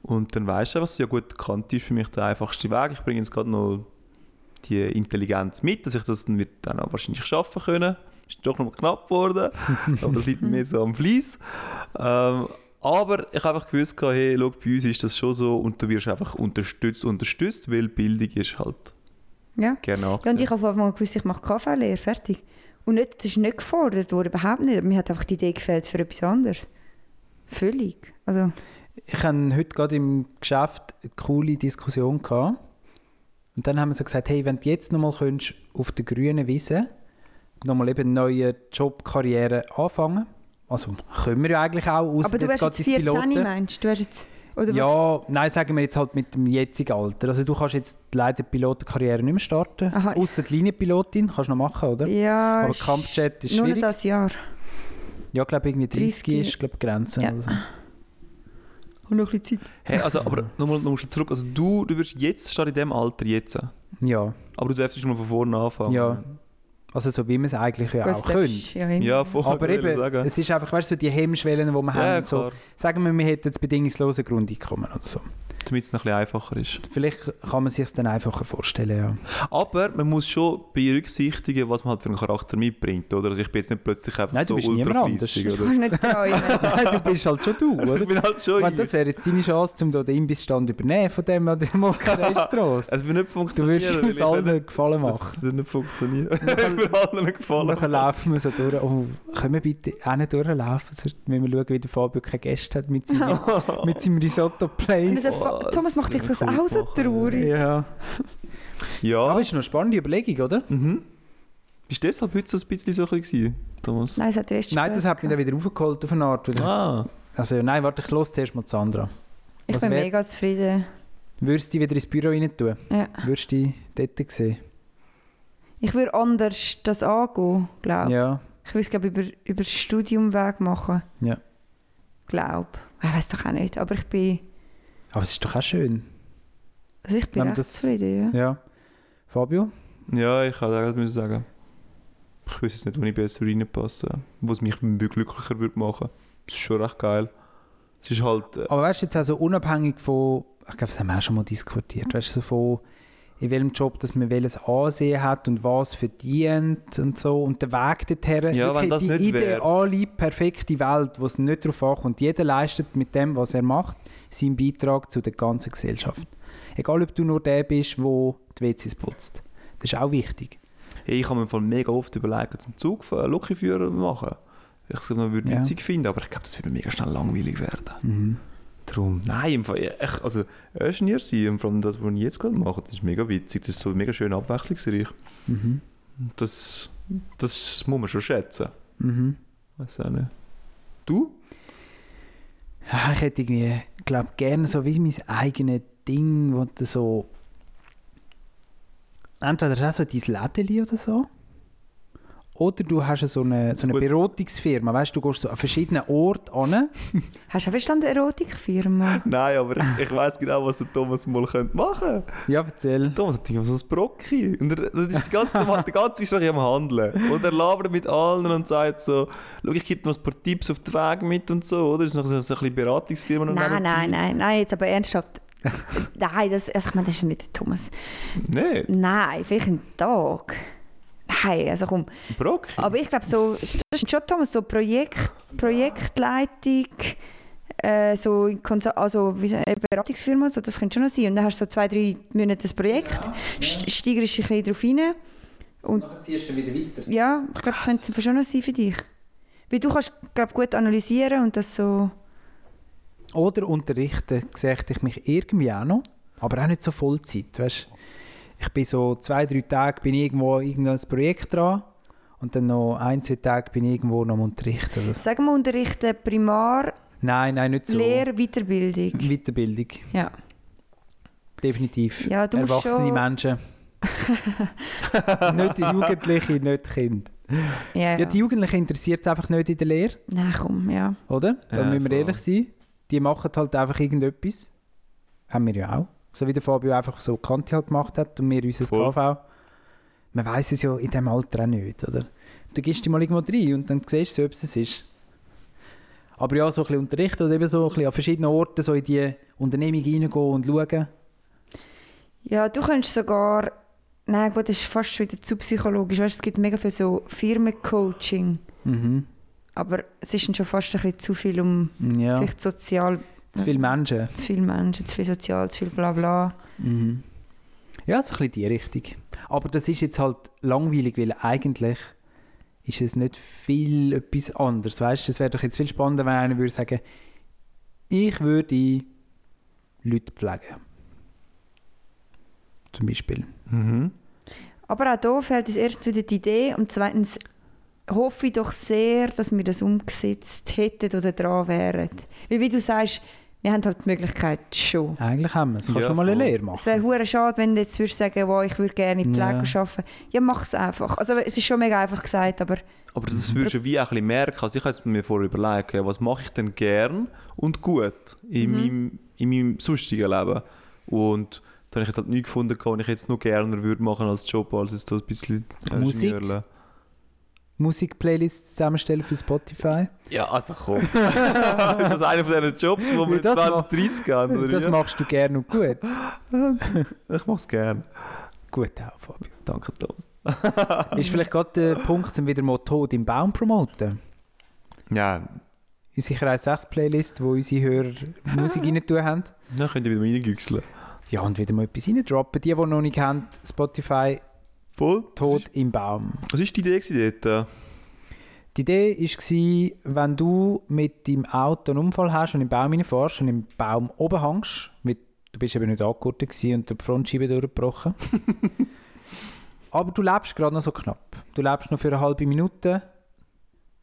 [SPEAKER 5] Und dann weißt du so, ja gut, Kante ist für mich der einfachste Weg. Ich bringe jetzt gerade noch die Intelligenz mit, dass ich das dann, wird dann auch wahrscheinlich schaffen können. Ist doch noch mal knapp geworden, aber das liegt mir so am Fleiss. Ähm, aber ich habe einfach gewusst, hey, schau, bei uns ist das schon so und du wirst einfach unterstützt, unterstützt, weil Bildung ist halt
[SPEAKER 4] ja.
[SPEAKER 5] gerne
[SPEAKER 4] Ja, und ich habe von Anfang an gewusst, ich mache KV-Lehre, fertig. Und nicht, das ist nicht gefordert worden, überhaupt nicht. Mir hat einfach die Idee gefällt für etwas anderes. Völlig. Also,
[SPEAKER 3] Ich hatte heute gerade im Geschäft eine coole Diskussion. Gehabt. Und dann haben wir so gesagt, hey, wenn du jetzt nochmal könntest auf der grünen Wiese nochmal eben eine neue Jobkarriere anfangen. Also können wir ja eigentlich auch, ausser
[SPEAKER 4] aber du wärst jetzt
[SPEAKER 3] dein
[SPEAKER 4] 14,
[SPEAKER 3] Piloten.
[SPEAKER 4] meinst du? Wärst jetzt, oder was?
[SPEAKER 3] Ja, nein, sagen wir jetzt halt mit dem jetzigen Alter. Also du kannst jetzt leider die Pilotenkarriere nicht mehr starten. Außer die Linienpilotin kannst du noch machen, oder?
[SPEAKER 4] Ja,
[SPEAKER 3] Aber Kampfjet ist
[SPEAKER 4] nur
[SPEAKER 3] schwierig.
[SPEAKER 4] das Jahr.
[SPEAKER 3] Ja, ich glaube irgendwie 30,
[SPEAKER 4] 30
[SPEAKER 3] ist glaube die Grenze.
[SPEAKER 4] Ja.
[SPEAKER 3] oder
[SPEAKER 4] Und noch ein bisschen Zeit.
[SPEAKER 5] Hey, also, aber nochmal noch zurück, also du, du wirst jetzt stehen in diesem Alter jetzt,
[SPEAKER 3] Ja,
[SPEAKER 5] aber du darfst schon mal von vorne anfangen.
[SPEAKER 3] Ja. also so wie man es eigentlich ja
[SPEAKER 4] Das
[SPEAKER 3] auch könnte.
[SPEAKER 4] Ja.
[SPEAKER 5] Ja, voll,
[SPEAKER 3] Aber eben,
[SPEAKER 5] sagen.
[SPEAKER 3] es ist einfach, weißt du, so die Hemmschwellen, die wir
[SPEAKER 5] ja,
[SPEAKER 3] haben. So, sagen wir, wir hätten jetzt bedingungslose Grundeinkommen oder so.
[SPEAKER 5] Damit es noch ein bisschen einfacher ist.
[SPEAKER 3] Vielleicht kann man sich es dann einfacher vorstellen, ja.
[SPEAKER 5] Aber man muss schon berücksichtigen, was man halt für einen Charakter mitbringt, oder? Also ich bin jetzt nicht plötzlich einfach
[SPEAKER 3] Nein, du
[SPEAKER 5] so
[SPEAKER 3] bist
[SPEAKER 5] ultra fleissig,
[SPEAKER 4] Du
[SPEAKER 5] oder?
[SPEAKER 4] träumen.
[SPEAKER 3] Nein, du bist halt schon du,
[SPEAKER 5] Ich
[SPEAKER 3] oder?
[SPEAKER 5] bin halt schon
[SPEAKER 3] Wenn, das wäre jetzt deine Chance, um da den Imbissstand übernehmen von dem an der Molkereistrasse.
[SPEAKER 5] Es wird nicht
[SPEAKER 3] Du
[SPEAKER 5] funktionieren.
[SPEAKER 3] wirst
[SPEAKER 5] weil
[SPEAKER 3] uns
[SPEAKER 5] ich
[SPEAKER 3] allen
[SPEAKER 5] nicht-
[SPEAKER 3] gefallen
[SPEAKER 5] Es
[SPEAKER 3] machen.
[SPEAKER 5] wird nicht funktionieren. ich will allen gefallen.
[SPEAKER 3] dann laufen wir so durch. Oh, können wir bitte auch nicht durchlaufen? Sonst müssen wir schauen, wie der Fabio keine Gäste hat mit seinem, mit seinem Risotto
[SPEAKER 4] Das, Thomas macht dich
[SPEAKER 5] das
[SPEAKER 4] das
[SPEAKER 5] ist
[SPEAKER 4] auch so
[SPEAKER 5] cool
[SPEAKER 4] traurig.
[SPEAKER 3] Ja.
[SPEAKER 5] Ja.
[SPEAKER 3] Aber ist noch eine spannende Überlegung, oder?
[SPEAKER 5] Mhm. Bist du deshalb heute so ein bisschen so ein bisschen gewesen, Thomas?
[SPEAKER 4] Nein, es hat erst
[SPEAKER 3] Nein, das hat mich dann wieder aufgeholt auf eine Art. Weil
[SPEAKER 5] Ah.
[SPEAKER 3] Also nein, warte, ich höre zuerst mal Sandra.
[SPEAKER 4] Ich
[SPEAKER 3] Was
[SPEAKER 4] bin
[SPEAKER 3] wär-
[SPEAKER 4] mega zufrieden.
[SPEAKER 3] Würdest du dich wieder ins Büro rein tun?
[SPEAKER 4] Ja.
[SPEAKER 3] Würdest du dich dort sehen?
[SPEAKER 4] Ich würde anders das angehen, glaube ich.
[SPEAKER 3] Ja.
[SPEAKER 4] Ich würde es glaube über, über das Studiumweg machen.
[SPEAKER 3] Ja.
[SPEAKER 4] Glaub. Ich weiß doch auch nicht, aber ich bin,
[SPEAKER 3] Aber es ist doch auch schön.
[SPEAKER 4] also ich bin recht
[SPEAKER 3] das-
[SPEAKER 4] zufrieden, ja.
[SPEAKER 3] Ja. Fabio,
[SPEAKER 5] Ja, ich kann das müssen sagen. Ich weiß jetzt nicht, wo ich besser reinpasse. Wo es mich glücklicher würde machen. Das ist schon recht geil. Es ist halt... Äh,
[SPEAKER 3] Aber weißt du, jetzt also unabhängig von, ich glaube, das haben wir auch schon mal diskutiert, weißt du, so von in welchem Job dass man welches Ansehen hat und was verdient und so und der Weg dorthin.
[SPEAKER 5] Ja,
[SPEAKER 3] Wirklich die
[SPEAKER 5] nicht wär.
[SPEAKER 3] ideale, perfekte Welt, wo es nicht darauf ankommt. Jeder leistet mit dem, was er macht, seinen Beitrag zu der ganzen Gesellschaft. Egal, ob du nur der bist, der die WCs putzt. Das ist auch wichtig.
[SPEAKER 5] Hey, ich habe mir mega oft überlegt, zum Zug einen Lokführer machen. Ich sag, man würde
[SPEAKER 3] Ja.
[SPEAKER 5] witzig finden, aber ich glaube, das würde mega schnell langweilig werden.
[SPEAKER 3] Mhm.
[SPEAKER 5] Darum, nein, im Fall, ich, also Ingenieur sein und vor allem das, was ich jetzt gerade mache, das ist mega witzig. Das ist so mega schön abwechslungsreich.
[SPEAKER 3] Mhm.
[SPEAKER 5] Das, das muss man schon schätzen.
[SPEAKER 3] Mhm.
[SPEAKER 5] Weiß auch nicht. Du?
[SPEAKER 3] Ja, ich hätte irgendwie, glaube gerne so wie mein eigenes Ding, wo du so. Entweder du so dein Lädeli oder so. Oder du hast so eine, so eine
[SPEAKER 5] Gut.
[SPEAKER 3] Beratungsfirma. Weißt du, du gehst so an verschiedenen Orten an.
[SPEAKER 4] Hast du auch verstanden, Erotikfirma?
[SPEAKER 5] Nein, aber ich, ich weiß genau, was der Thomas mal könnte machen könnte.
[SPEAKER 3] Ja, erzähl.
[SPEAKER 5] Thomas hat immer so ein Brocki. Und er, das ist die ganze, der ganze Zeit am Handeln. Und er labert mit allen und sagt so, schau, ich gebe noch ein paar Tipps auf den Weg mit und so, oder? Das ist noch so, so ein bisschen Beratungsfirma. noch
[SPEAKER 4] Nein,
[SPEAKER 5] nebenbei.
[SPEAKER 4] nein, nein, nein, jetzt aber ernsthaft. nein, das, also ich meine, das ist ja nicht der Thomas.
[SPEAKER 5] Nein,
[SPEAKER 4] Nein, vielleicht ein Tag. Nein, also komm.
[SPEAKER 5] Brocki.
[SPEAKER 4] Aber ich glaube, so, das ist schon Thomas, so Projekt, Projektleitung, äh, so in Konsa- also wie eine Beratungsfirma, so, das könnte schon noch sein. Und dann hast du so zwei, drei Monate ein Projekt, st- steigerst dich ein bisschen drauf rein. Und
[SPEAKER 3] Dann ziehst du wieder weiter.
[SPEAKER 4] ja, ich glaube, das könnte schon noch sein für dich. Weil du kannst, glaube gut analysieren und das so...
[SPEAKER 3] Oder unterrichten sehe ich mich irgendwie auch noch. Aber auch nicht so Vollzeit. Weißt? Ich bin so zwei, drei Tage bin ich irgendwo irgendein Projekt dran. Und dann noch ein, zwei Tage bin ich irgendwo noch am Unterrichten. Oder so.
[SPEAKER 4] Sagen wir unterrichten Primar,
[SPEAKER 3] Nein, nein, nicht so.
[SPEAKER 4] Lehr, Weiterbildung.
[SPEAKER 3] Weiterbildung.
[SPEAKER 4] Ja.
[SPEAKER 3] Definitiv.
[SPEAKER 4] Ja, du musst
[SPEAKER 3] Erwachsene
[SPEAKER 4] schon-
[SPEAKER 3] Menschen. nicht die Jugendliche, nicht Kinder.
[SPEAKER 4] Ja,
[SPEAKER 3] Ja, die Jugendlichen interessiert es einfach nicht in der Lehre,
[SPEAKER 4] Nein, komm, ja.
[SPEAKER 3] oder? Da
[SPEAKER 5] Ja,
[SPEAKER 3] müssen wir
[SPEAKER 5] voll.
[SPEAKER 3] ehrlich sein. Die machen halt einfach irgendetwas. Haben wir ja auch. So wie der Fabio einfach so Kante halt gemacht hat und wir unser
[SPEAKER 5] Voll.
[SPEAKER 3] KV. Man weiß es ja in diesem Alter auch nicht, oder? Du gehst dich mal irgendwo rein und dann siehst du, ob es es ist. Aber ja, so ein bisschen unterrichten oder eben so ein bisschen an verschiedenen Orten so in die Unternehmung reingehen und schauen.
[SPEAKER 4] Ja, du könntest sogar... Nein, gut, das ist fast schon wieder zu psychologisch. Weißt, es gibt mega viel so Firmencoaching.
[SPEAKER 3] Mhm.
[SPEAKER 4] Aber es ist schon fast ein bisschen zu viel um
[SPEAKER 3] Ja,
[SPEAKER 4] vielleicht sozial...
[SPEAKER 3] zu viele Menschen.
[SPEAKER 4] Zu viele Menschen, zu viel sozial, zu viel bla bla.
[SPEAKER 3] Mhm. Ja, so ein bisschen die Richtung. Aber das ist jetzt halt langweilig, weil eigentlich ist es nicht viel etwas anderes. Weißt du, es wäre doch jetzt viel spannender, wenn einer würde sagen, ich würde Leute pflegen. Zum Beispiel.
[SPEAKER 5] Mhm.
[SPEAKER 4] Aber auch hier fehlt uns erst wieder die Idee und zweitens hoffe ich doch sehr, dass wir das umgesetzt hätten oder dran wären. Weil wie du sagst, wir haben halt die Möglichkeit schon.
[SPEAKER 3] Eigentlich haben wir es. Kannst
[SPEAKER 5] Ja,
[SPEAKER 3] du mal eine
[SPEAKER 5] voll.
[SPEAKER 3] Lehre
[SPEAKER 4] Es
[SPEAKER 3] machen.
[SPEAKER 4] wäre hure schade, wenn du jetzt würdest sagen, wow, ich würde gerne in Pflege
[SPEAKER 3] Ja.
[SPEAKER 4] arbeiten. Ja, mach es einfach. Also es ist schon mega einfach gesagt, aber
[SPEAKER 5] Aber das würdest du wie auch ein bisschen merken. Also ich habe mir vorher überlegt, ja, was mache ich denn gern und gut in,
[SPEAKER 4] Mhm.
[SPEAKER 5] meinem, in meinem sonstigen Leben. Und da habe ich jetzt halt nichts gefunden, was ich jetzt noch gerne würde machen als Job, als jetzt so ein bisschen
[SPEAKER 3] Musik?
[SPEAKER 5] Ingenieurle.
[SPEAKER 3] Musikplaylists zusammenstellen für Spotify.
[SPEAKER 5] Ja, also komm. ist das einer von diesen Jobs, wo wir
[SPEAKER 3] Das
[SPEAKER 5] 20,
[SPEAKER 3] macht-
[SPEAKER 5] 30 haben? Oder
[SPEAKER 3] Das
[SPEAKER 5] wie?
[SPEAKER 3] machst du gerne und gut.
[SPEAKER 5] Ich mache es gern.
[SPEAKER 3] Gut auch, Fabio.
[SPEAKER 5] Danke, Thomas.
[SPEAKER 3] Ist vielleicht gerade der Punkt, um wieder mal Tod im Baum zu promoten.
[SPEAKER 5] Ja,
[SPEAKER 3] Unsere Kreis 6 Playlist, wo unsere Hörer Musik rein tun haben.
[SPEAKER 5] dann könnt ihr wieder mal reingüchseln.
[SPEAKER 3] Ja, und wieder mal etwas reindroppen. Die, die noch nicht haben, Spotify
[SPEAKER 5] Voll.
[SPEAKER 3] Tod im Baum.
[SPEAKER 5] Was war die Idee dort?
[SPEAKER 3] Die Idee war, wenn du mit deinem Auto einen Unfall hast und im Baum reinfährst und im Baum oben hängst, weil du bist eben nicht angegurtet und die Frontscheibe durchgebrochen. Aber du lebst gerade noch so knapp. Du lebst noch für eine halbe Minute.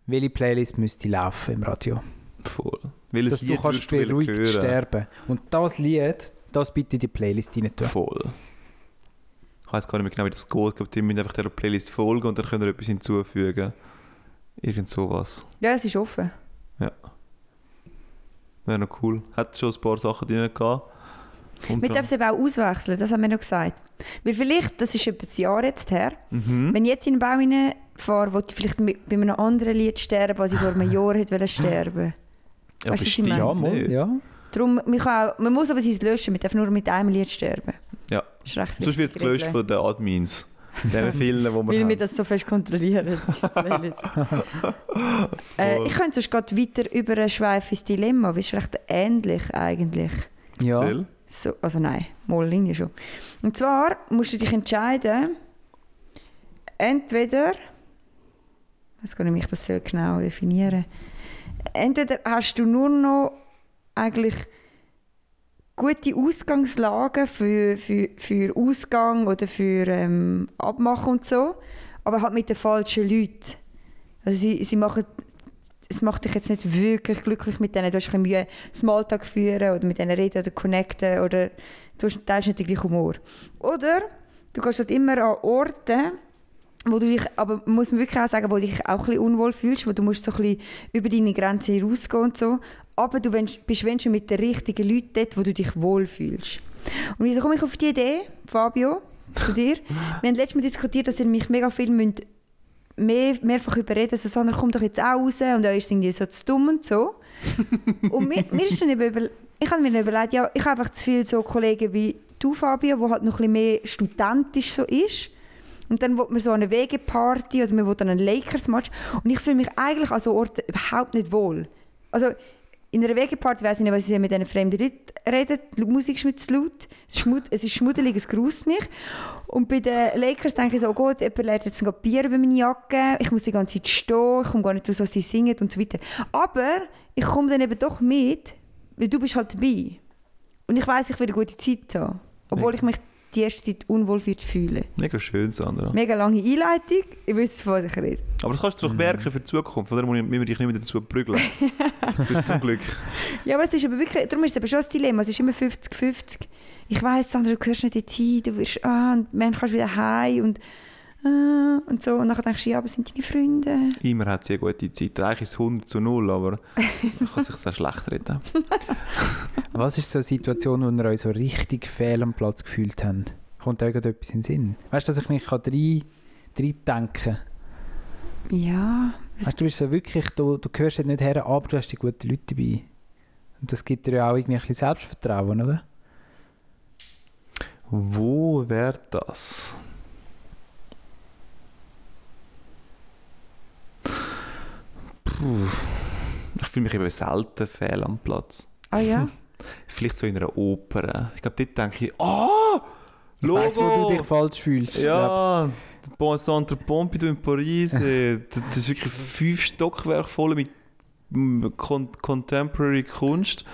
[SPEAKER 3] Welche Playlist müsste laufen im Radio?
[SPEAKER 5] Voll. Welches
[SPEAKER 3] Dass du
[SPEAKER 5] Lied
[SPEAKER 3] kannst
[SPEAKER 5] du
[SPEAKER 3] beruhigt
[SPEAKER 5] hören?
[SPEAKER 3] sterben. Und das Lied, das bitte in die Playlist rein tun.
[SPEAKER 5] Voll. Ich weiß gar nicht mehr genau, wie das geht. Ich glaube, die müssen einfach der Playlist folgen und dann können wir etwas hinzufügen. Irgend sowas.
[SPEAKER 4] ja, es ist offen.
[SPEAKER 5] Wäre noch cool. Hat schon ein paar Sachen drin gehabt. Und
[SPEAKER 4] Wir dürfen es eben auch auswechseln, das haben wir noch gesagt. Weil vielleicht, das ist etwa ein Jahr jetzt her,
[SPEAKER 5] Mhm.
[SPEAKER 4] wenn ich jetzt in den Bau reinfahre, will ich vielleicht mit, bei einem anderen Lied sterben, als ich vor einem Jahr hätte wollen sterben
[SPEAKER 5] Ja,
[SPEAKER 4] Weißt du, was ich
[SPEAKER 5] bestimmt
[SPEAKER 4] meine?
[SPEAKER 3] Ja, mal, ja.
[SPEAKER 4] Darum, man, kann auch, man muss aber sein löschen, man darf nur mit einem Lied sterben.
[SPEAKER 5] Ja.
[SPEAKER 4] Das ist recht
[SPEAKER 5] Sonst wird es gelöscht von den Admins. Diesen vielen, die wir
[SPEAKER 4] Weil wir
[SPEAKER 5] haben.
[SPEAKER 4] das so fest kontrollieren. äh, ich könnte sonst gerade weiter über ein ins Dilemma, weil es ist recht ähnlich eigentlich.
[SPEAKER 3] ja.
[SPEAKER 5] Erzähl.
[SPEAKER 4] So, also nein, mal Linie schon. Und zwar musst du dich entscheiden, entweder, jetzt kann ich mich das so genau definieren, entweder hast du nur noch eigentlich gute Ausgangslagen für, für, für Ausgang oder für ähm, Abmachen und so, aber halt mit den falschen Leuten. Also sie, sie machen es macht dich jetzt nicht wirklich glücklich mit denen. Du hast ein bisschen Mühe, Smalltalk führen oder mit denen reden oder connecten oder du hast, teilst nicht den gleichen Humor. Oder du gehst halt immer an Orte, wo du dich, aber muss man wirklich auch sagen, wo du dich auch ein bisschen unwohl fühlst, wo du musst so ein bisschen über deine Grenze hinausgehen und so. Aber du bist wenn schon mit den richtigen Leuten dort, wo du dich wohl fühlst. Und wieso komme ich auf die Idee, Fabio, zu dir? Wir haben letztes Mal diskutiert, dass ihr mich mega viel müsst mehr, mehrfach überreden, so, Sandra, komm doch jetzt auch raus und euch ist irgendwie so zu dumm und so. und mir, mir ist dann über, ich habe mir überlegt, ja, ich habe einfach zu viele so Kollegen wie du, Fabio, wo halt noch ein bisschen mehr studentisch so ist. Und dann will man so eine Wegeparty oder man dann einen Lakers-Match. Und ich fühle mich eigentlich an so Orten überhaupt nicht wohl. Also in einer Wegeparty weiss ich nicht, was ich mit diesen fremden Leuten rede. Die Musik ist mir zu laut. Es ist, schmud es ist schmuddelig, es grußt mich. Und bei den Lakers denke ich so, oh Gott, jemand lernt jetzt ein Bier über meine Jacke. Ich muss die ganze Zeit stehen, ich komme gar nicht raus, was sie singen und so weiter. Aber ich komme dann eben doch mit, weil du bist halt dabei. Und ich weiß, ich will eine gute Zeit haben. Obwohl ich mich die erste Zeit unwohl fühle.
[SPEAKER 5] Mega schön, Sandra.
[SPEAKER 4] Mega lange Einleitung, ich weiß, von was ich rede.
[SPEAKER 5] Aber das kannst du doch merken für die Zukunft. Von daher müssen wir dich nicht mehr dazu prügeln. Das ist zum Glück.
[SPEAKER 4] Ja, aber es ist aber wirklich, darum ist es aber schon das Dilemma, es ist immer 50-50. Ich weiss, Sandra, du gehörst nicht dorthin, du wirst, ah, und dann kannst du wieder heim und, und so. Und dann denkst du, ja, aber sind deine Freunde.
[SPEAKER 5] Immer hat sie eine gute Zeit. Eigentlich ist es 100 zu 0, aber man kann sich sehr schlecht reden.
[SPEAKER 3] Was ist so eine Situation, wo ihr euch so richtig fehl am Platz gefühlt habt? Kommt euch gerade etwas in den Sinn? Weißt du, dass ich mich kann rein, rein denken
[SPEAKER 4] Ja,
[SPEAKER 3] weißt, Du bist so wirklich, du, du gehörst dort nicht her, aber du hast die guten Leute dabei. Und das gibt dir ja auch irgendwie ein bisschen Selbstvertrauen, oder?
[SPEAKER 5] Wo wäre das? Ich fühle mich eben selten fehl am Platz.
[SPEAKER 4] ah ja.
[SPEAKER 5] Vielleicht so in einer Oper. Ich glaube, dort denke ich, ah,
[SPEAKER 3] Ich
[SPEAKER 5] Logo!
[SPEAKER 3] weiss, wo du dich falsch fühlst.
[SPEAKER 5] Ja, der Bon Centre Pompidou in Paris. ey, das ist wirklich fünf Stockwerke voll mit Con Contemporary Kunst.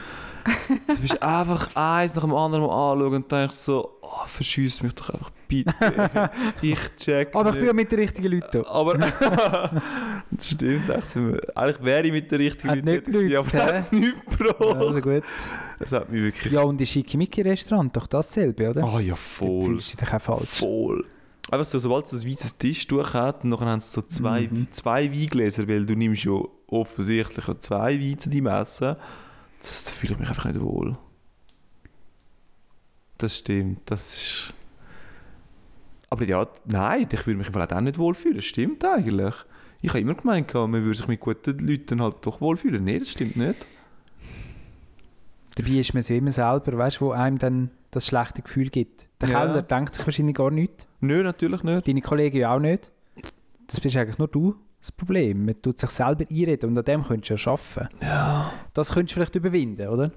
[SPEAKER 5] Du bist einfach eins nach dem anderen mal anschauen und denkst so, oh, verschieß mich doch einfach bitte. ich check.
[SPEAKER 3] Aber ich
[SPEAKER 5] nicht.
[SPEAKER 3] bin ja mit den richtigen Leuten.
[SPEAKER 5] Aber das stimmt, eigentlich, wäre ich mit der richtigen
[SPEAKER 3] Hat
[SPEAKER 5] Leute
[SPEAKER 3] nicht
[SPEAKER 5] gewesen, aber hat nichts gebracht.
[SPEAKER 3] Also gut.
[SPEAKER 5] Das hat mich wirklich...
[SPEAKER 3] Ja, und die Schickimicki-Restaurant, doch dasselbe, oder?
[SPEAKER 5] Ah ja,
[SPEAKER 3] Dort
[SPEAKER 5] voll.
[SPEAKER 3] fühlst du dich auch falsch.
[SPEAKER 5] Voll. Einfach so, sobald es ein weißes Tischtuch hat, und dann haben sie so zwei,
[SPEAKER 3] Mhm.
[SPEAKER 5] zwei Weingläser, weil du nimmst ja offensichtlich zwei Weine zu deinem Essen. Das, da fühle ich mich einfach nicht wohl. Das stimmt, das ist... Aber ja, nein, ich würde mich einfach auch nicht wohlfühlen. Das stimmt eigentlich. Ich habe immer gemeint, man würde sich mit guten Leuten halt doch wohlfühlen. Nein, das stimmt nicht.
[SPEAKER 3] Dabei ist man es ja immer selber, weißt du, wo einem dann das schlechte Gefühl gibt. Der
[SPEAKER 5] Ja.
[SPEAKER 3] Keller denkt sich wahrscheinlich gar nichts.
[SPEAKER 5] Nö, natürlich nicht.
[SPEAKER 3] Deine Kollegen ja auch nicht. Das bist eigentlich nur du das Problem. Man tut sich selber einreden und an dem könntest du ja arbeiten.
[SPEAKER 5] Ja.
[SPEAKER 3] Das könntest du vielleicht überwinden, oder?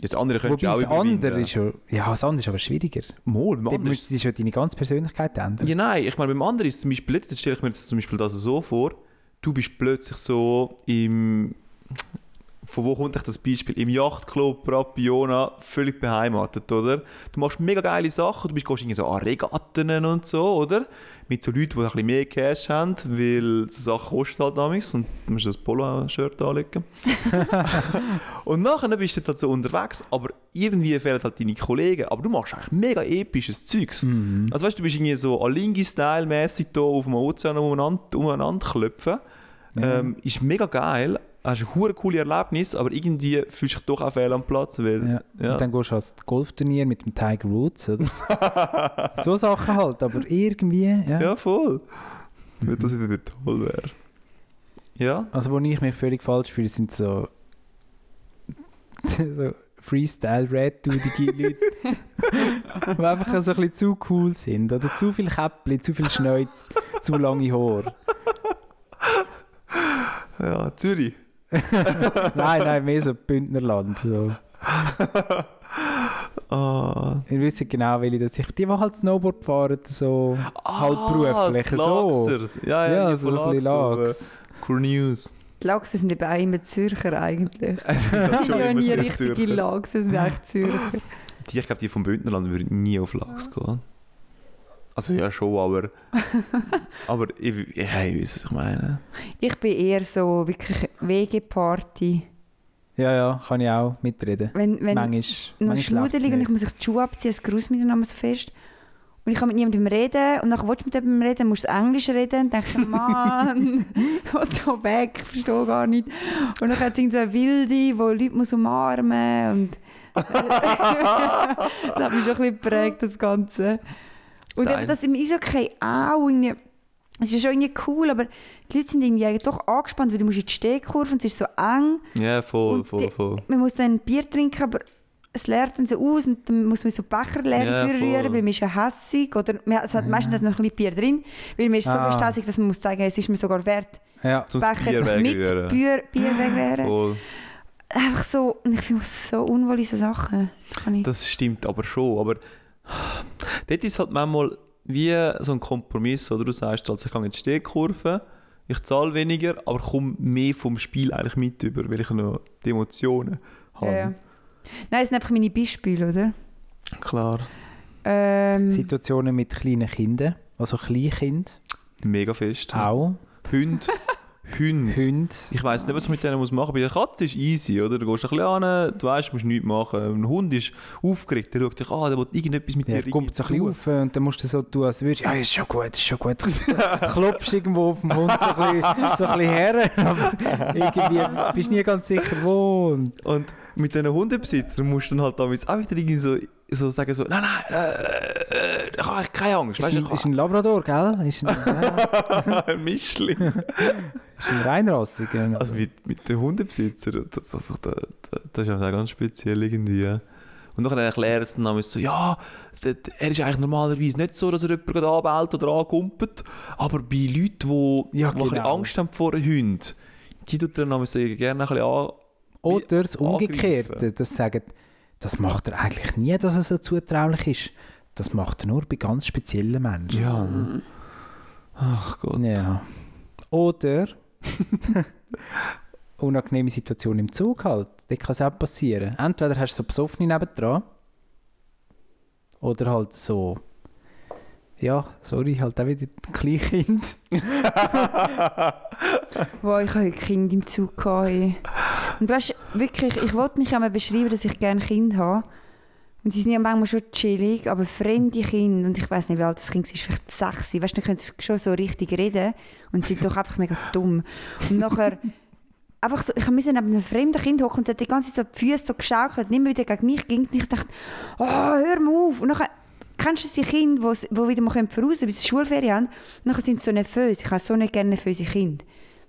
[SPEAKER 5] Das andere könntest
[SPEAKER 3] Wobei
[SPEAKER 5] du auch
[SPEAKER 3] das andere ist ja... Ja, das andere ist aber schwieriger.
[SPEAKER 5] Mal, beim anderen
[SPEAKER 3] müsstest du ja deine ganze Persönlichkeit ändern.
[SPEAKER 5] Ja, nein, ich meine, beim anderen ist es zum Beispiel, das stelle ich mir jetzt zum Beispiel das so vor, du bist plötzlich so im, von wo kommt das Beispiel? Im Yachtclub Prapiona völlig beheimatet, oder? Du machst mega geile Sachen, du bist gehst so an Regatten und so, oder? Mit so Leuten, die ein bisschen mehr Cash haben, weil so Sachen kosten halt damals und du musst das Polo-Shirt anlegen. und nachher bist du halt so unterwegs, aber irgendwie fehlen halt deine Kollegen, aber du machst eigentlich mega episches Zeugs.
[SPEAKER 3] Mhm.
[SPEAKER 5] Also weißt du, du bist irgendwie so Alingi-Style-mäßig hier auf dem Ozean umeinander, umeinander klopfen.
[SPEAKER 3] Ja.
[SPEAKER 5] Ähm, ist mega geil. Hast ein hure coole Erlebnis, aber irgendwie fühlst du dich doch auch fehl am Platz, weil
[SPEAKER 3] Ja.
[SPEAKER 5] ja.
[SPEAKER 3] Und dann gehst du ans Golfturnier mit dem Tiger Woods, oder? so Sachen halt, aber irgendwie, ja.
[SPEAKER 5] Ja, voll. Wenn das wieder toll wäre. Ja?
[SPEAKER 3] Also wo ich mich völlig falsch fühle, sind so, so Freestyle-Red-dudige Leute, die einfach so ein bisschen zu cool sind. Oder zu viel Käppli, zu viel Schneuz, zu lange Haare.
[SPEAKER 5] Ja, Zürich.
[SPEAKER 3] Nein, nein, mehr so Bündnerland. So.
[SPEAKER 5] Ah.
[SPEAKER 3] Ich wüsste genau, welche das ich. Die, die halt Snowboard fahren, so halt beruflich.
[SPEAKER 5] die
[SPEAKER 3] So.
[SPEAKER 5] Lachsers. Ja, ja,
[SPEAKER 3] Ja, so ein bisschen
[SPEAKER 5] Lachs, aber Cool News.
[SPEAKER 4] Die Lachse sind eben auch immer Zürcher eigentlich.
[SPEAKER 5] Das
[SPEAKER 4] Das
[SPEAKER 5] ist
[SPEAKER 4] sind ja nie richtige. Lachse, das sind eigentlich Zürcher.
[SPEAKER 5] Die, ich glaube, die vom Bündnerland würden nie auf Lachs gehen. Also ja, schon, aber... aber ich, ich, ich weiß, was ich meine.
[SPEAKER 4] Ich bin eher so wirklich WG-Party.
[SPEAKER 3] Ja, ja, kann ich auch mitreden.
[SPEAKER 4] Wenn, wenn
[SPEAKER 3] manchmal,
[SPEAKER 4] noch
[SPEAKER 3] läuft's
[SPEAKER 4] und ich muss sich die Schuhe abziehen, es gruselt mich dann so fest. Und ich kann mit niemandem reden und dann willst du mit jemandem reden, musst du Englisch reden und denkst so, Mann, ich will da weg, ich verstehe gar nicht. Und dann hat es so eine Wilde, die Leute muss umarmen und das hat mich schon ein bisschen geprägt, das Ganze. Und eben das im Eishockey auch irgendwie, es ist schon irgendwie cool, aber die Leute sind irgendwie doch angespannt, weil du musst in die Stehkurve und es ist so eng.
[SPEAKER 5] Ja, voll, voll,
[SPEAKER 4] die-
[SPEAKER 5] voll.
[SPEAKER 4] Man muss dann ein Bier trinken, aber es leert dann so aus und dann muss man so Becher leer
[SPEAKER 5] Ja,
[SPEAKER 4] rühren, weil man ist ja hässig oder man, es hat meistens noch ein bisschen Bier drin, weil man ist so
[SPEAKER 3] Ah.
[SPEAKER 4] fest hässig, dass man muss sagen, es ist mir sogar wert,
[SPEAKER 3] Ja,
[SPEAKER 4] Becher
[SPEAKER 5] Bier
[SPEAKER 4] mit
[SPEAKER 5] wegrühren.
[SPEAKER 4] Bier, Bier wegrühren.
[SPEAKER 5] Voll.
[SPEAKER 4] Einfach so, und ich fühle mich so unwohl in so Sachen. Ich.
[SPEAKER 5] Das stimmt aber schon. Aber dort ist halt manchmal wie so ein Kompromiss. Oder du sagst, also ich gehe in die Stehkurve, ich zahle weniger, aber komme mehr vom Spiel eigentlich mit über, weil ich noch die Emotionen habe.
[SPEAKER 4] ja, ja. Nein, das sind einfach meine Beispiele, oder?
[SPEAKER 5] Klar.
[SPEAKER 4] Ähm,
[SPEAKER 3] Situationen mit kleinen Kindern, also Kleinkind,
[SPEAKER 5] Mega fest.
[SPEAKER 3] auch,
[SPEAKER 5] Hund. Hund. Ich weiss nicht, was man mit denen muss machen muss. Bei der Katze ist easy, oder? Du gehst ein bisschen an, du weißt, du musst nichts machen. Ein Hund ist aufgeregt, der schaut dich an, der will irgendetwas mit
[SPEAKER 3] Ja,
[SPEAKER 5] dir
[SPEAKER 3] kommt so ein bisschen auf und dann musst du so tun, als würdest du, ja, ist schon gut, ist schon gut. Klopfst irgendwo auf den Hund so ein bisschen, so ein bisschen her, aber irgendwie bist du nie ganz sicher, wo. Und
[SPEAKER 5] Und mit diesen Hundebesitzern musst du dann halt damals auch wieder irgendwie so, so sagen, so, nein, nein, äh, äh, ich habe keine Angst.
[SPEAKER 3] ist,
[SPEAKER 5] Weißt,
[SPEAKER 3] ein, ist ein Labrador, gell? Ist ein,
[SPEAKER 5] ein Mischling.
[SPEAKER 3] ist ein Reinrassiger.
[SPEAKER 5] Also mit, mit den Hundebesitzern, das, das, das, das ist einfach ganz speziell irgendwie. Und dann erklären sie dann so, ja, er ist eigentlich normalerweise nicht so, dass er jemanden anbellt oder ankumpelt, aber bei Leuten, die,
[SPEAKER 3] Ja,
[SPEAKER 5] die ein
[SPEAKER 3] genau.
[SPEAKER 5] Angst haben vor Hunden, die tut er dann so gerne ein bisschen an...
[SPEAKER 3] Oder das Umgekehrte, das sagen, das macht er eigentlich nie, dass er so zutraulich ist. Das macht er nur bei ganz speziellen Menschen.
[SPEAKER 5] Ja. Ach Gott.
[SPEAKER 3] Ja. Oder unangenehme Situation im Zug halt. Das kann es auch passieren. Entweder hast du so Besoffene nebendran oder halt so ja, sorry, halt auch wieder ein Kleinkind.
[SPEAKER 4] Wow, ich hatte Kind im Zug. gehabt. Und weißt, wirklich, ich wollte mich einmal beschreiben, dass ich gerne Kind habe. Und sie sind ja manchmal schon chillig, aber fremde Kinder, und ich weiß nicht, wie alt das Kind ist, vielleicht sechs. Weißt du, dann können sie schon so richtig reden und sind doch einfach mega dumm. Und nachher, einfach so, ich musste neben einem fremden Kind hocken und sie hat die ganze Zeit so die Füße so geschaukelt und immer wieder gegen mich ging. Und ich dachte, oh, hör mal auf. Und nachher, kennst du die Kinder, die wieder mal voraus bis sie Schulferien haben? Und nachher sind sie so nervös. Ich habe so nicht gerne nervöse Kinder.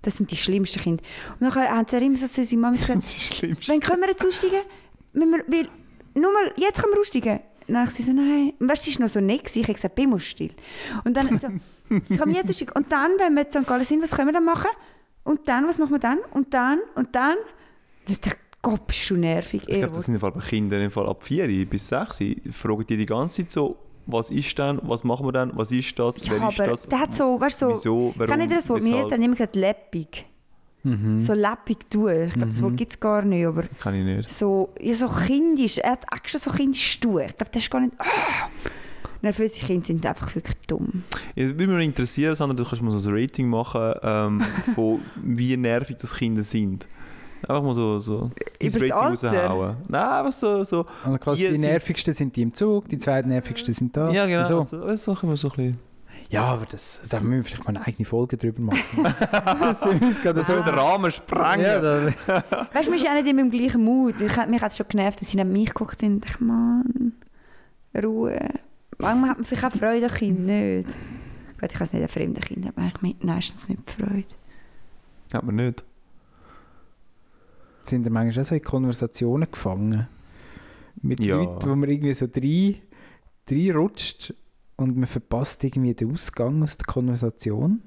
[SPEAKER 4] Das sind die schlimmsten Kinder. Und nachher hat er immer so zu seiner Mama gesagt. Wann können wir jetzt aussteigen? Wenn wir, weil, nur mal, jetzt können wir aussteigen. Dann sie so, nein. Und weißt du, sie war noch so nett. Ich habe gesagt, bin muss still. Und dann so, ich kann jetzt aussteigen. Und dann, wenn wir in St. Gallen sind, was können wir dann machen? Und dann, was machen wir dann? Und dann, und dann. Und ich dachte, Gott, bist du nervig.
[SPEAKER 5] Ich glaube, das sind Fall bei Kindern Fall ab 4 bis 6 fragen die die ganze Zeit so, was ist denn, was machen wir denn, was ist das,
[SPEAKER 4] ja,
[SPEAKER 5] wer ist das,
[SPEAKER 4] der hat so, weißt so,
[SPEAKER 5] wieso, warum,
[SPEAKER 4] kann ich dir das Wort? Mir er immer gesagt, läppig.
[SPEAKER 3] Mhm.
[SPEAKER 4] So läppig tun. Ich glaube, das Wort gibt es gar nicht, aber
[SPEAKER 5] Kann ich nicht.
[SPEAKER 4] so, ja, so kindisch. Er hat extra so kindisch tun. Ich glaube, das ist gar nicht. Ah! Nervöse Kinder sind einfach wirklich dumm.
[SPEAKER 5] Es würde mich interessieren, Sandra, du kannst mal so ein Rating machen, ähm, von wie nervig das Kinder sind. Einfach mal so, so dein
[SPEAKER 4] Übers Alter?
[SPEAKER 5] raushauen. Nein, einfach so, so
[SPEAKER 3] Also quasi
[SPEAKER 5] Die sind-
[SPEAKER 3] nervigsten sind die im Zug, die zweiten nervigsten sind da.
[SPEAKER 5] ja genau,
[SPEAKER 3] So.
[SPEAKER 5] so, so, so können wir so ein bisschen...
[SPEAKER 3] Ja, aber das, da müssen wir vielleicht mal eine eigene Folge drüber machen. das ist uns gerade so
[SPEAKER 5] So den Rahmen sprengen.
[SPEAKER 3] Ja,
[SPEAKER 4] Weißt du, man ist auch nicht immer im gleichen Mut. Ich, mich hat es schon genervt, dass sie neben mich geguckt sind. Ich dachte, Mann, Ruhe. Manchmal hat man vielleicht auch Freude an Kind, nicht? Ich weiß, ich nicht, ein fremdes Kind hat man eigentlich meistens nicht Freude.
[SPEAKER 5] Hat man nicht.
[SPEAKER 3] Sind wir manchmal auch so in Konversationen gefangen. Mit
[SPEAKER 5] Ja.
[SPEAKER 3] Leuten, wo man irgendwie so rein, reinrutscht und man verpasst irgendwie den Ausgang aus der Konversation.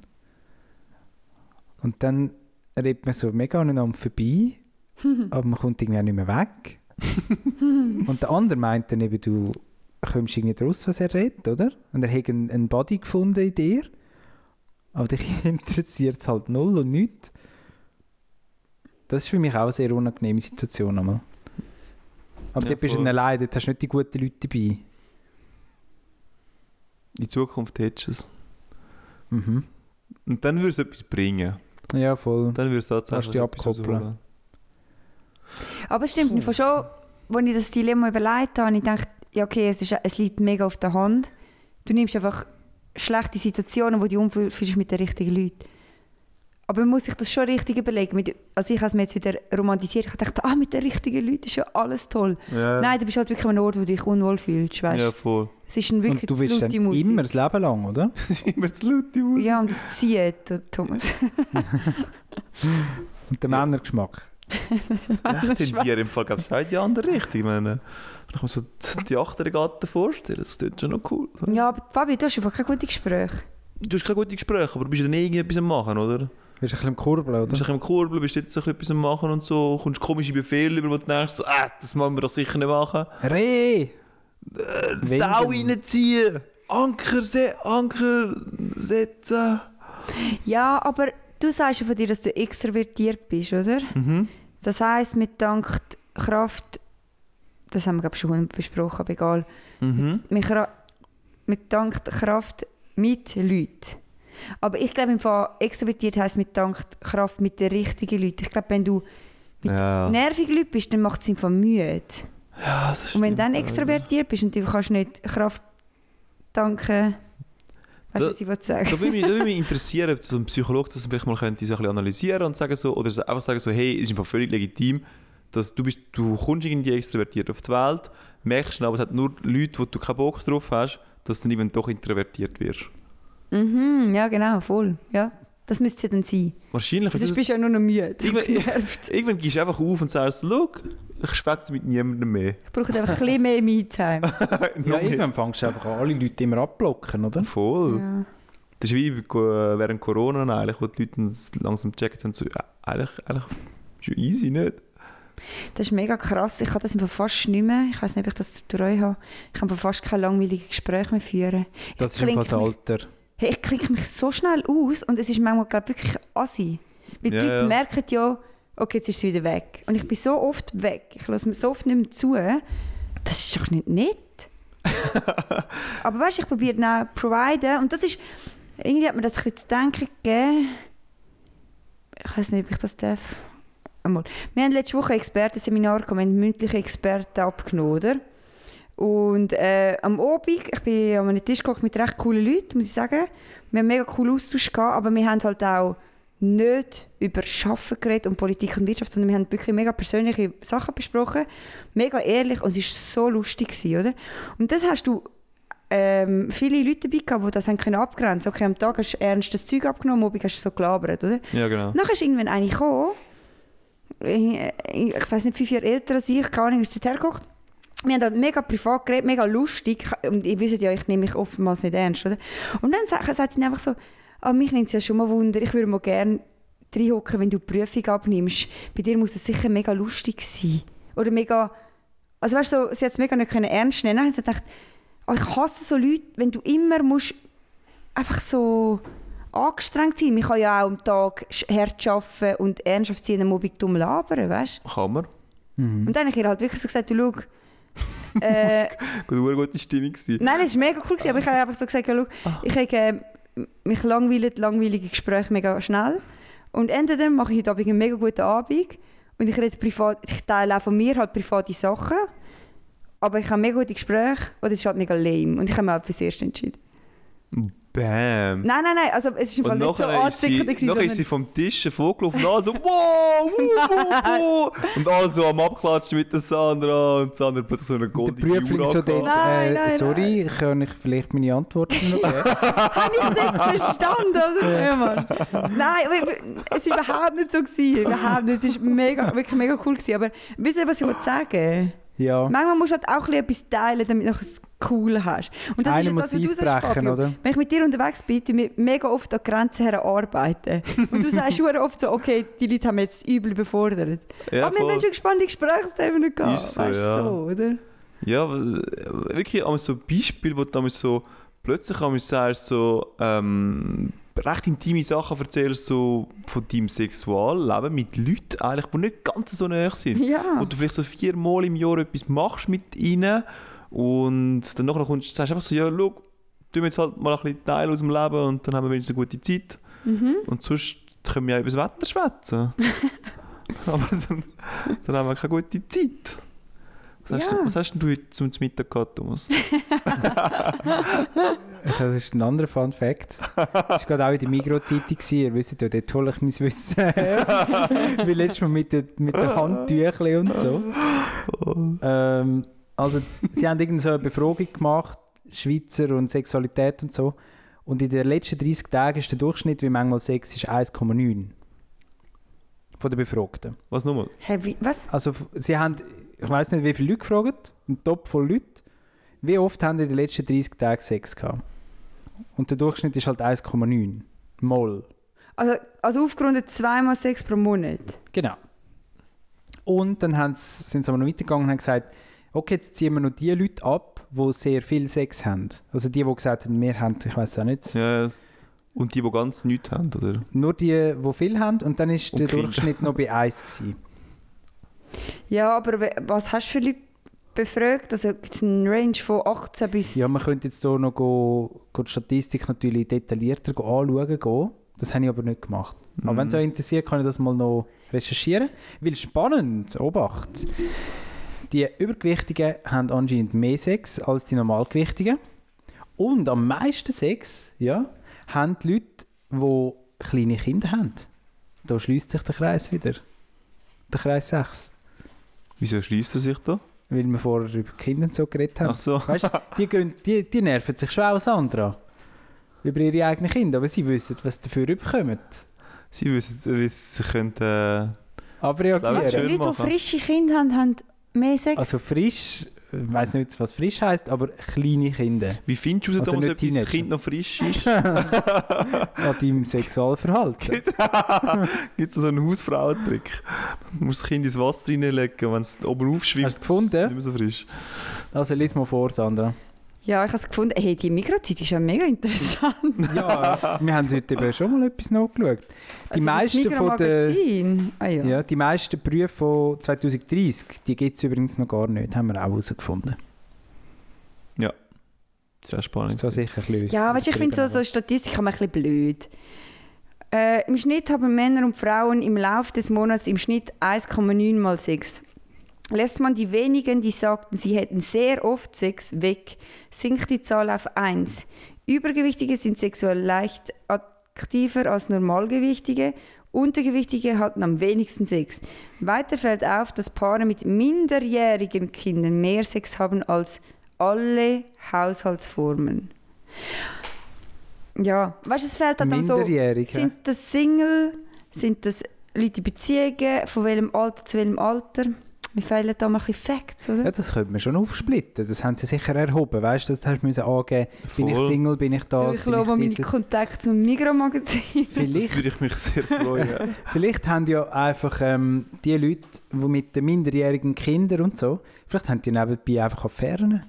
[SPEAKER 3] Und dann redet man so mega aneinander vorbei, aber man kommt irgendwie auch nicht mehr weg. und der andere meint dann eben, du kommst irgendwie draus, was er redet, oder? Und er hat einen, einen Body gefunden in dir. Aber dich interessiert es halt null und nichts. Das ist für mich auch eine sehr unangenehme Situation. Einmal. Aber
[SPEAKER 5] Ja,
[SPEAKER 3] dort bist du
[SPEAKER 5] voll.
[SPEAKER 3] dann allein, dort hast du nicht die guten Leute dabei.
[SPEAKER 5] In Zukunft hättest du es.
[SPEAKER 3] Mhm.
[SPEAKER 5] Und dann würde es etwas bringen.
[SPEAKER 3] Ja, voll.
[SPEAKER 5] Dann würde es
[SPEAKER 3] Kannst
[SPEAKER 5] tatsächlich
[SPEAKER 3] dich
[SPEAKER 5] etwas
[SPEAKER 3] abkoppeln.
[SPEAKER 5] rausholen.
[SPEAKER 4] Aber es stimmt mir von schon, als ich das Dilemma überlegt habe, habe ich gedacht, ja okay, es, ist, es liegt mega auf der Hand. Du nimmst einfach schlechte Situationen, wo du umfühlst mit den richtigen Leuten. Aber man muss sich das schon richtig überlegen. Also ich habe es mir jetzt wieder romantisiert. Ich dachte, ah, mit den richtigen Leuten ist ja alles toll.
[SPEAKER 5] Ja.
[SPEAKER 4] Nein, du bist halt wirklich an einem Ort, wo du dich unwohl fühlst. Weißt?
[SPEAKER 5] Ja, voll.
[SPEAKER 4] Es ist ein wirklich
[SPEAKER 3] Und du willst dann
[SPEAKER 4] laute Musik.
[SPEAKER 3] immer das Leben lang, oder?
[SPEAKER 5] Immer zu laut, die Musik.
[SPEAKER 4] Ja, und das zieht, Thomas.
[SPEAKER 3] Und der Männergeschmack.
[SPEAKER 5] Ich tendiere im Fall glaube ich, in die andere Richtung. Ich meine, wenn ich mir so die- die Achtergatten vorstelle, das klingt schon noch cool.
[SPEAKER 4] ja, aber Fabi, du hast einfach kein gutes Gespräch.
[SPEAKER 5] Du hast keine guten Gespräche, aber du bist ja dann irgendetwas am machen, oder? Du
[SPEAKER 3] Bist du ein bisschen im Kurbeln,
[SPEAKER 5] bist
[SPEAKER 3] oder?
[SPEAKER 5] ein bisschen im Kurbel, bist jetzt ein bisschen etwas am machen und so, kommst komische Befehle über, wo du denkst, so, äh, das wollen wir doch sicher nicht machen.
[SPEAKER 3] Reh!
[SPEAKER 5] Das
[SPEAKER 3] Wenn
[SPEAKER 5] Tau reinziehen! Anker, se Anker setzen!
[SPEAKER 4] Ja, aber du sagst ja von dir, dass du extrovertiert bist, oder?
[SPEAKER 5] Mhm.
[SPEAKER 4] Das heisst, mit Dank Kraft, das haben wir glaube ich schon besprochen, aber egal,
[SPEAKER 5] Mhm.
[SPEAKER 4] mit, mit Dank Kraft mit Leuten. Aber ich glaube, im Fall extrovertiert heisst mit Dank Kraft mit den richtigen Leuten. Ich glaube, wenn du mit
[SPEAKER 5] Ja.
[SPEAKER 4] nervigen Leuten bist, dann macht es einfach müde.
[SPEAKER 5] ja, das
[SPEAKER 4] Und wenn du dann extrovertiert bist und du kannst nicht Kraft danken, weißt du, was ich will sagen?
[SPEAKER 5] Da würde mich, da würde mich interessieren, ob so ein Psychologe das vielleicht mal könnte, so ein bisschen analysieren und sagen so, oder einfach sagen so, hey, es ist einfach völlig legitim, dass du bist, du kommst irgendwie extrovertiert auf die Welt, merkst aber, es hat nur Leute, wo du keinen Bock drauf hast, dass du dann irgendwann doch introvertiert wirst.
[SPEAKER 4] Mhm, ja, genau, voll. Ja, das müsste es ja dann sein.
[SPEAKER 5] Wahrscheinlich.
[SPEAKER 4] Sonst
[SPEAKER 5] das-
[SPEAKER 4] bist du ja nur noch müde.
[SPEAKER 5] Irgendwann-. Irgendwann gehst du einfach auf und sagst, look, ich schwätze mit niemandem mehr.
[SPEAKER 4] Ich brauche einfach ein bisschen mehr Me-Time.
[SPEAKER 3] Ja, irgendwann fängst du einfach an, alle Leute immer abblocken, oder?
[SPEAKER 5] Voll.
[SPEAKER 4] Ja.
[SPEAKER 5] Das ist wie während Corona eigentlich, wo die Leute langsam gecheckt haben, so, ja, eigentlich, eigentlich ist ja easy, nicht?
[SPEAKER 4] Das ist mega krass. Ich kann das einfach fast nicht mehr. Ich weiß nicht, ob ich das durch euch habe. Ich kann fast kein langweiliges Gespräch mehr führen.
[SPEAKER 3] Das
[SPEAKER 4] Ich
[SPEAKER 3] ist einfach das
[SPEAKER 4] klinke mich-
[SPEAKER 3] Alter.
[SPEAKER 4] Hey, ich klinke mich so schnell aus und es ist manchmal glaub, wirklich assi. Weil die
[SPEAKER 5] Ja,
[SPEAKER 4] Leute
[SPEAKER 5] ja.
[SPEAKER 4] merken ja, okay, jetzt ist es wieder weg. Und ich bin so oft weg. Ich lasse mir so oft nicht mehr zu. Das ist doch nicht nett. Aber weißt du, ich probiere dann providen und das ist, irgendwie hat mir das ein bisschen zu denken gegeben. Ich weiß nicht, ob ich das darf. Einmal. Wir haben letzte Woche ein Expertenseminar gehabt, wir haben mündliche Experten abgenommen, oder? Und äh, am Abend, ich bin an einem Tisch gekocht mit recht coolen Leuten, muss ich sagen. Wir haben mega coolen Austausch gehabt, aber wir haben halt auch nicht über Schaffen geredet und Politik und Wirtschaft, sondern wir haben wirklich mega persönliche Sachen besprochen. Mega ehrlich und es war so lustig, gewesen, oder? Und das hast du ähm, viele Leute dabei gehabt, die das haben können abgrenzen Okay, am Tag hast du ernstes Zeug abgenommen, am Abend hast du so gelabert, oder?
[SPEAKER 5] Ja, genau.
[SPEAKER 4] Nachher ist irgendwann eine gekommen, ich, ich weiß nicht, fünf Jahre älter als ich, keine Ahnung, ist dort hergekocht. Wir haben mega privat geredet, mega lustig. Und ihr wisst ja, ich nehme mich oftmals nicht ernst, oder? Und dann sagt, sagt sie einfach so, ah, mich nimmt es ja schon mal Wunder, ich würde mal gerne reinhocken, wenn du die Prüfung abnimmst. Bei dir muss es sicher mega lustig sein. Oder mega... Also weißt du, so, sie hat es mega nicht können ernst nehmen. Dann habe ich gedacht, oh, ich hasse so Leute, wenn du immer musst einfach so angestrengt sein. Man kann ja auch am Tag hart arbeiten und ernsthaft sein und am Abend dumm labern, weißt
[SPEAKER 5] Kann man.
[SPEAKER 3] Mhm.
[SPEAKER 4] Und dann habe ich ihr halt wirklich so gesagt, du schau, äh,
[SPEAKER 5] Gut, eine gute Stimmung gewesen.
[SPEAKER 4] Nein, es war mega cool, gewesen, aber ich habe einfach so gesagt, ja, schau, ich habe, äh, mich langweilen langweilige Gespräche mega schnell. Und entweder mache ich heute Abend einen mega guten Abend und ich rede privat, ich teile auch von mir halt private Sachen, aber ich habe mega gute Gespräche oder es ist halt mega lame und ich habe mich halt fürs Erste entschieden.
[SPEAKER 5] Bam.
[SPEAKER 4] Nein, nein, nein, also es ist im Fall nicht so
[SPEAKER 5] nachher
[SPEAKER 4] anzickert.
[SPEAKER 5] nachher ist sie vom Tisch vorgelaufen und so «Wow, wow, wow, wow!» Und alle so am Abklatschen mit der Sandra und Sandra plötzlich so eine
[SPEAKER 3] Der
[SPEAKER 5] goldene
[SPEAKER 3] Prüfling so dort,
[SPEAKER 5] angehabt.
[SPEAKER 4] Nein,
[SPEAKER 3] äh,
[SPEAKER 4] nein,
[SPEAKER 3] sorry, kann ich vielleicht meine Antworten noch geben?
[SPEAKER 4] Habe ich das jetzt verstanden? Oder? Ja, Mann. Nein, es war überhaupt nicht so. Gewesen. Überhaupt nicht. Es war mega, wirklich mega cool. Gewesen. Aber wisst ihr, was ich wollte sagen
[SPEAKER 3] Ja.
[SPEAKER 4] Manchmal musst du halt auch ein bisschen etwas teilen, damit du das Coole hast. Und das
[SPEAKER 3] Einer
[SPEAKER 4] ist ja
[SPEAKER 3] muss
[SPEAKER 4] das, was du
[SPEAKER 3] Eis
[SPEAKER 4] sagst,
[SPEAKER 3] brechen,
[SPEAKER 4] Fabio.
[SPEAKER 3] oder?
[SPEAKER 4] Wenn ich mit dir unterwegs bin, tun wir mega oft an Grenzen herarbeiten. Und du sagst schon oft so, okay, die Leute haben jetzt übel befordert.
[SPEAKER 5] Ja,
[SPEAKER 4] Aber wir
[SPEAKER 5] voll.
[SPEAKER 4] haben schon spannende Gesprächsthemen gehabt.
[SPEAKER 5] Ist so,
[SPEAKER 4] weißt du,
[SPEAKER 5] ja.
[SPEAKER 4] so, oder?
[SPEAKER 5] Ja, äh, wirklich so Beispiel, wo du so plötzlich sagst, so ähm, recht intime Sachen erzählst, so von deinem Sexualleben mit Leuten eigentlich, die nicht ganz so nahe sind.
[SPEAKER 4] Ja.
[SPEAKER 5] Wo du vielleicht so viermal im Jahr etwas machst mit ihnen und dann nachher kommst, sagst du einfach so, ja, schau, tun wir jetzt halt mal ein bisschen Teil aus dem Leben und dann haben wir wenigstens eine gute Zeit.
[SPEAKER 4] Mhm.
[SPEAKER 5] Und sonst können wir ja über das Wetter schwätzen. Aber dann, dann haben wir keine gute Zeit. Was, hast,
[SPEAKER 4] Ja.
[SPEAKER 5] du, was hast denn du heute zum Mittag gehabt, Thomas?
[SPEAKER 3] Das ist ein anderer Fun Fact. Das war gerade auch in der Migros-Zeitung. gewesen. Ihr wisst ja, dort hole ich mein Wissen her. Wie letztes Mal mit den, mit den Handtüchern und so. Ähm, also, sie haben irgend so eine Befragung gemacht, Schweizer und Sexualität und so. Und in den letzten 30 Tagen ist der Durchschnitt, wie manchmal Sex ist, 1,9 von den Befragten.
[SPEAKER 5] Was nochmal?
[SPEAKER 4] Hey, wie, was?
[SPEAKER 3] Also, sie haben, ich weiß nicht, wie viele Leute gefragt, ein Top voll Leute. Wie oft haben die in den letzten 30 Tagen Sex gehabt? Und der Durchschnitt ist halt 1,9. Moll.
[SPEAKER 4] Also, also aufgerundet zweimal sechs pro Monat.
[SPEAKER 3] Genau. Und dann haben sie, sind sie aber noch weitergegangen und haben gesagt, okay, jetzt ziehen wir noch die Leute ab, die sehr viel Sex haben. Also die, die gesagt haben, wir haben, ich weiß auch nicht,
[SPEAKER 5] Ja, und die, die ganz nichts haben, oder?
[SPEAKER 3] nur die, die viel haben. Und dann ist
[SPEAKER 5] Und
[SPEAKER 3] der
[SPEAKER 5] Kinder.
[SPEAKER 3] Durchschnitt noch bei 1 gewesen.
[SPEAKER 4] Ja, aber was hast du für Leute befragt? Also gibt es einen Range von 18 bis...
[SPEAKER 3] Ja, man könnte jetzt hier noch go, go die Statistik natürlich detaillierter go anschauen gehen. Das habe ich aber nicht gemacht. Aber wenn es
[SPEAKER 5] Mhm.
[SPEAKER 3] euch interessiert, kann ich das mal noch recherchieren. Weil spannend, Obacht. Die Übergewichtigen haben anscheinend mehr Sex als die Normalgewichtigen. Und am meisten Sex ja, haben die Leute, die kleine Kinder haben. Da schließt sich der Kreis wieder. Der Kreis 6.
[SPEAKER 5] Wieso schließt er sich da?
[SPEAKER 3] Weil wir vorher über Kinder so geredet haben.
[SPEAKER 5] Ach so.
[SPEAKER 3] Weißt die, gehen- die, die nerven sich schon auch Sandra. Über ihre eigenen Kinder, aber sie wissen, was sie dafür bekommen.
[SPEAKER 5] Sie wissen, wie sie können, äh,
[SPEAKER 3] Aber
[SPEAKER 5] Das
[SPEAKER 4] also. Leute, die frische Kinder haben, haben mehr Sex?
[SPEAKER 3] Also frisch, ich weiß nicht, was frisch heißt, aber kleine Kinder.
[SPEAKER 5] Wie findest du es,
[SPEAKER 3] Also nicht
[SPEAKER 5] ob dein. Kind noch frisch ist?
[SPEAKER 3] An deinem Sexualverhalten.
[SPEAKER 5] Gibt es so einen Hausfrauentrick? Du musst das Kind ins Wasser reinlegen, wenn es oben aufschwimmt.
[SPEAKER 3] Hast du es gefunden?
[SPEAKER 5] ist es Nicht mehr so frisch.
[SPEAKER 3] Also lies mal vor, Sandra.
[SPEAKER 4] Ja, ich habe es gefunden. Hey, die Mikrozeit ist ja mega interessant.
[SPEAKER 3] Ja, wir haben heute eben schon mal etwas nachgeschaut. Die
[SPEAKER 4] Also
[SPEAKER 3] meisten von den...
[SPEAKER 4] Migros-Magazin. Ah, ja.
[SPEAKER 3] Ja, die meisten Berufe von 2030, die gibt es übrigens noch gar nicht, haben wir auch herausgefunden.
[SPEAKER 5] Sehr spannend.
[SPEAKER 3] So sicher ein
[SPEAKER 4] Ja, weißt, du, ich finde so, so Statistik ein bisschen blöd. Äh, Im Schnitt haben Männer und Frauen im Laufe des Monats im Schnitt 1,9 mal Sex. Lässt man die wenigen, die sagten, sie hätten sehr oft Sex, weg, sinkt die Zahl auf 1. Übergewichtige sind sexuell leicht aktiver als Normalgewichtige. Untergewichtige hatten am wenigsten Sex. Weiter fällt auf, dass Paare mit minderjährigen Kindern mehr Sex haben als alle Haushaltsformen. Ja, weißt du, es fällt halt dann so.
[SPEAKER 3] Minderjährige.
[SPEAKER 4] Sind das Single? Sind das Leute in Beziehungen? Von welchem Alter zu welchem Alter? Mir fehlen da mal ein Facts, oder?
[SPEAKER 3] Ja, das könnte man schon aufsplitten. Das haben sie sicher erhoben. Weißt du, das hast du müssen angeben. Bin ich. Single, bin ich
[SPEAKER 4] Du,
[SPEAKER 3] das,
[SPEAKER 4] ich glaube, meine
[SPEAKER 3] ich dieses.
[SPEAKER 4] Kontakte zum Migros-Magazin.
[SPEAKER 5] Das
[SPEAKER 3] Vielleicht,
[SPEAKER 5] würde ich mich sehr freuen.
[SPEAKER 3] vielleicht haben ja einfach ähm, die Leute, die mit den minderjährigen Kindern und so, vielleicht haben die nebenbei einfach Affären.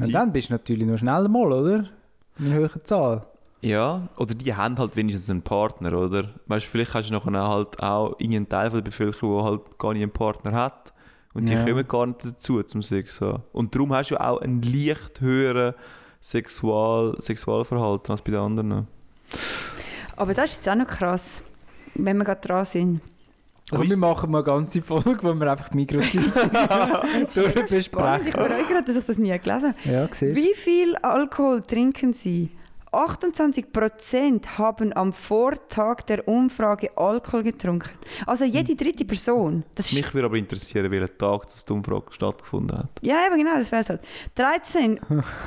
[SPEAKER 3] Und
[SPEAKER 5] Die-
[SPEAKER 3] dann bist du natürlich noch schnell mal, oder? In einer höheren Zahl.
[SPEAKER 5] Ja, oder die haben halt wenigstens einen Partner, oder? Weißt du, vielleicht hast du nachher halt auch irgendeinen Teil von der Bevölkerung, der halt gar nicht einen Partner hat. Und die
[SPEAKER 3] Ja.
[SPEAKER 5] kommen gar nicht dazu zum Sex haben. Und darum hast du auch einen leicht höheren Sexual Sexualverhalten als bei den anderen.
[SPEAKER 4] Aber das ist jetzt auch noch krass, wenn wir gerade dran sind.
[SPEAKER 3] Aber wir machen mal eine ganze Folge, wo wir einfach die Mikrozeit besprechen.
[SPEAKER 4] spannend. Ich bereue gerade, dass ich das nie gelesen habe.
[SPEAKER 3] Ja,
[SPEAKER 4] Wie viel Alkohol trinken Sie? 28% haben am Vortag der Umfrage Alkohol getrunken. Also jede dritte Person. Das
[SPEAKER 5] Mich würde aber interessieren, welchen Tag das die Umfrage stattgefunden hat.
[SPEAKER 4] Ja, eben genau, das fällt halt. 13,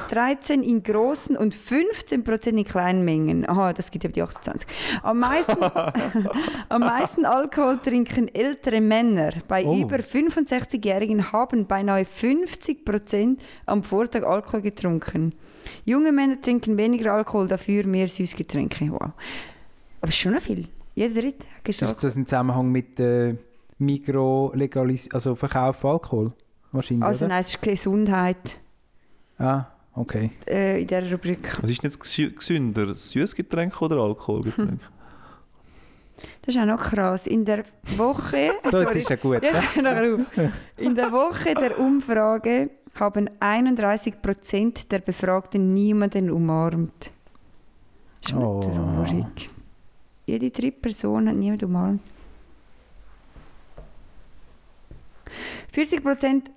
[SPEAKER 4] 13 in großen und 15% in kleinen Mengen. Aha, das gibt ja die 28. Am meisten, am meisten Alkohol trinken ältere Männer. Bei
[SPEAKER 3] Oh.
[SPEAKER 4] über 65-Jährigen haben beinahe 50% am Vortag Alkohol getrunken. Junge Männer trinken weniger Alkohol, dafür mehr Süßgetränke. Wow. Aber es ist schon noch viel. Jeder dritte hat
[SPEAKER 3] Ist
[SPEAKER 4] gesagt.
[SPEAKER 3] das im Zusammenhang mit äh, Mikro-Legalis also Verkauf von Alkohol? Wahrscheinlich,
[SPEAKER 4] Also
[SPEAKER 3] oder?
[SPEAKER 4] nein, es ist Gesundheit
[SPEAKER 3] Ah, okay.
[SPEAKER 4] äh, in dieser Rubrik.
[SPEAKER 5] Was ist denn jetzt gesü- gesünder, Süßgetränk oder Alkoholgetränk?
[SPEAKER 4] Das ist auch noch krass. In der Woche...
[SPEAKER 3] So, jetzt ist ja gut.
[SPEAKER 4] Ja. In der Woche der Umfrage haben 31% der Befragten niemanden umarmt. Das ist
[SPEAKER 3] Oh.
[SPEAKER 4] traurig. Jede dritte Person hat niemanden umarmt. 40%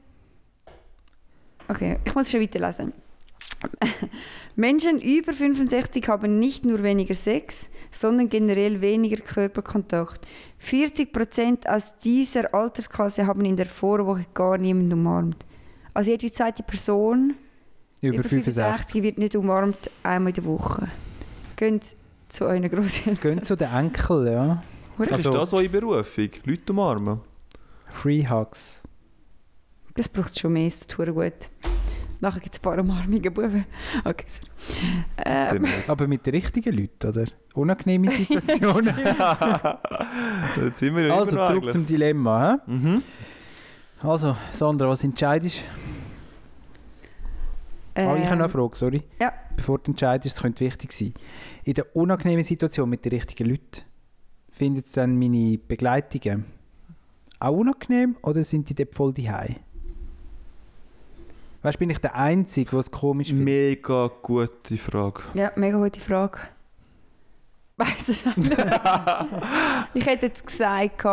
[SPEAKER 4] Okay, ich muss schon weiterlesen. Menschen über 65 haben nicht nur weniger Sex, sondern generell weniger Körperkontakt. 40% aus dieser Altersklasse haben in der Vorwoche gar niemanden umarmt. Also jede zweite Person
[SPEAKER 3] Über 65.
[SPEAKER 4] wird nicht umarmt einmal in der Woche. Geht zu euren Grosseltern.
[SPEAKER 3] Gehen zu den Enkel, ja.
[SPEAKER 5] ist das eure Berufung? Leute umarmen?
[SPEAKER 3] Free Hugs.
[SPEAKER 4] Das braucht schon mehr, es tut gut. Nachher gibt es ein paar Umarmungen, Buben. Okay, sorry. Ähm,
[SPEAKER 3] Aber mit den richtigen Leuten, oder? Unangenehme Situationen.
[SPEAKER 5] Jetzt sind wir
[SPEAKER 3] also, zurück
[SPEAKER 5] eigentlich.
[SPEAKER 3] zum Dilemma. He?
[SPEAKER 5] Mhm.
[SPEAKER 3] Also, Sandra, was entscheidest du? Ah, ich habe noch eine Frage, sorry.
[SPEAKER 4] Ähm, Ja.
[SPEAKER 3] Bevor du entscheidest, das könnte wichtig sein. In der unangenehmen Situation mit den richtigen Leuten, findet es dann meine Begleitungen auch unangenehm oder sind die dort voll daheim? Weißt du, bin ich der Einzige, der es komisch findet?
[SPEAKER 5] Mega gute Frage.
[SPEAKER 4] Ja, mega gute Frage. Weiss es auch nicht. Ich hätte jetzt gesagt,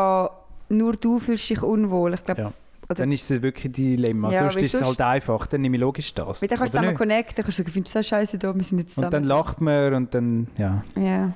[SPEAKER 4] nur du fühlst dich unwohl. Ich glaube,
[SPEAKER 3] Ja.
[SPEAKER 4] Oder-
[SPEAKER 3] Dann ist es wirklich ein Dilemma.
[SPEAKER 4] Ja,
[SPEAKER 3] sonst ist es halt einfach. Dann nehme ich logisch das.
[SPEAKER 4] Weil dann kannst du zusammen
[SPEAKER 3] nicht?
[SPEAKER 4] connecten, dann kannst du sagen, findest du das scheiße da, wir sind jetzt
[SPEAKER 3] Und dann
[SPEAKER 4] zusammen.
[SPEAKER 3] lacht man und dann, ja.
[SPEAKER 4] ja.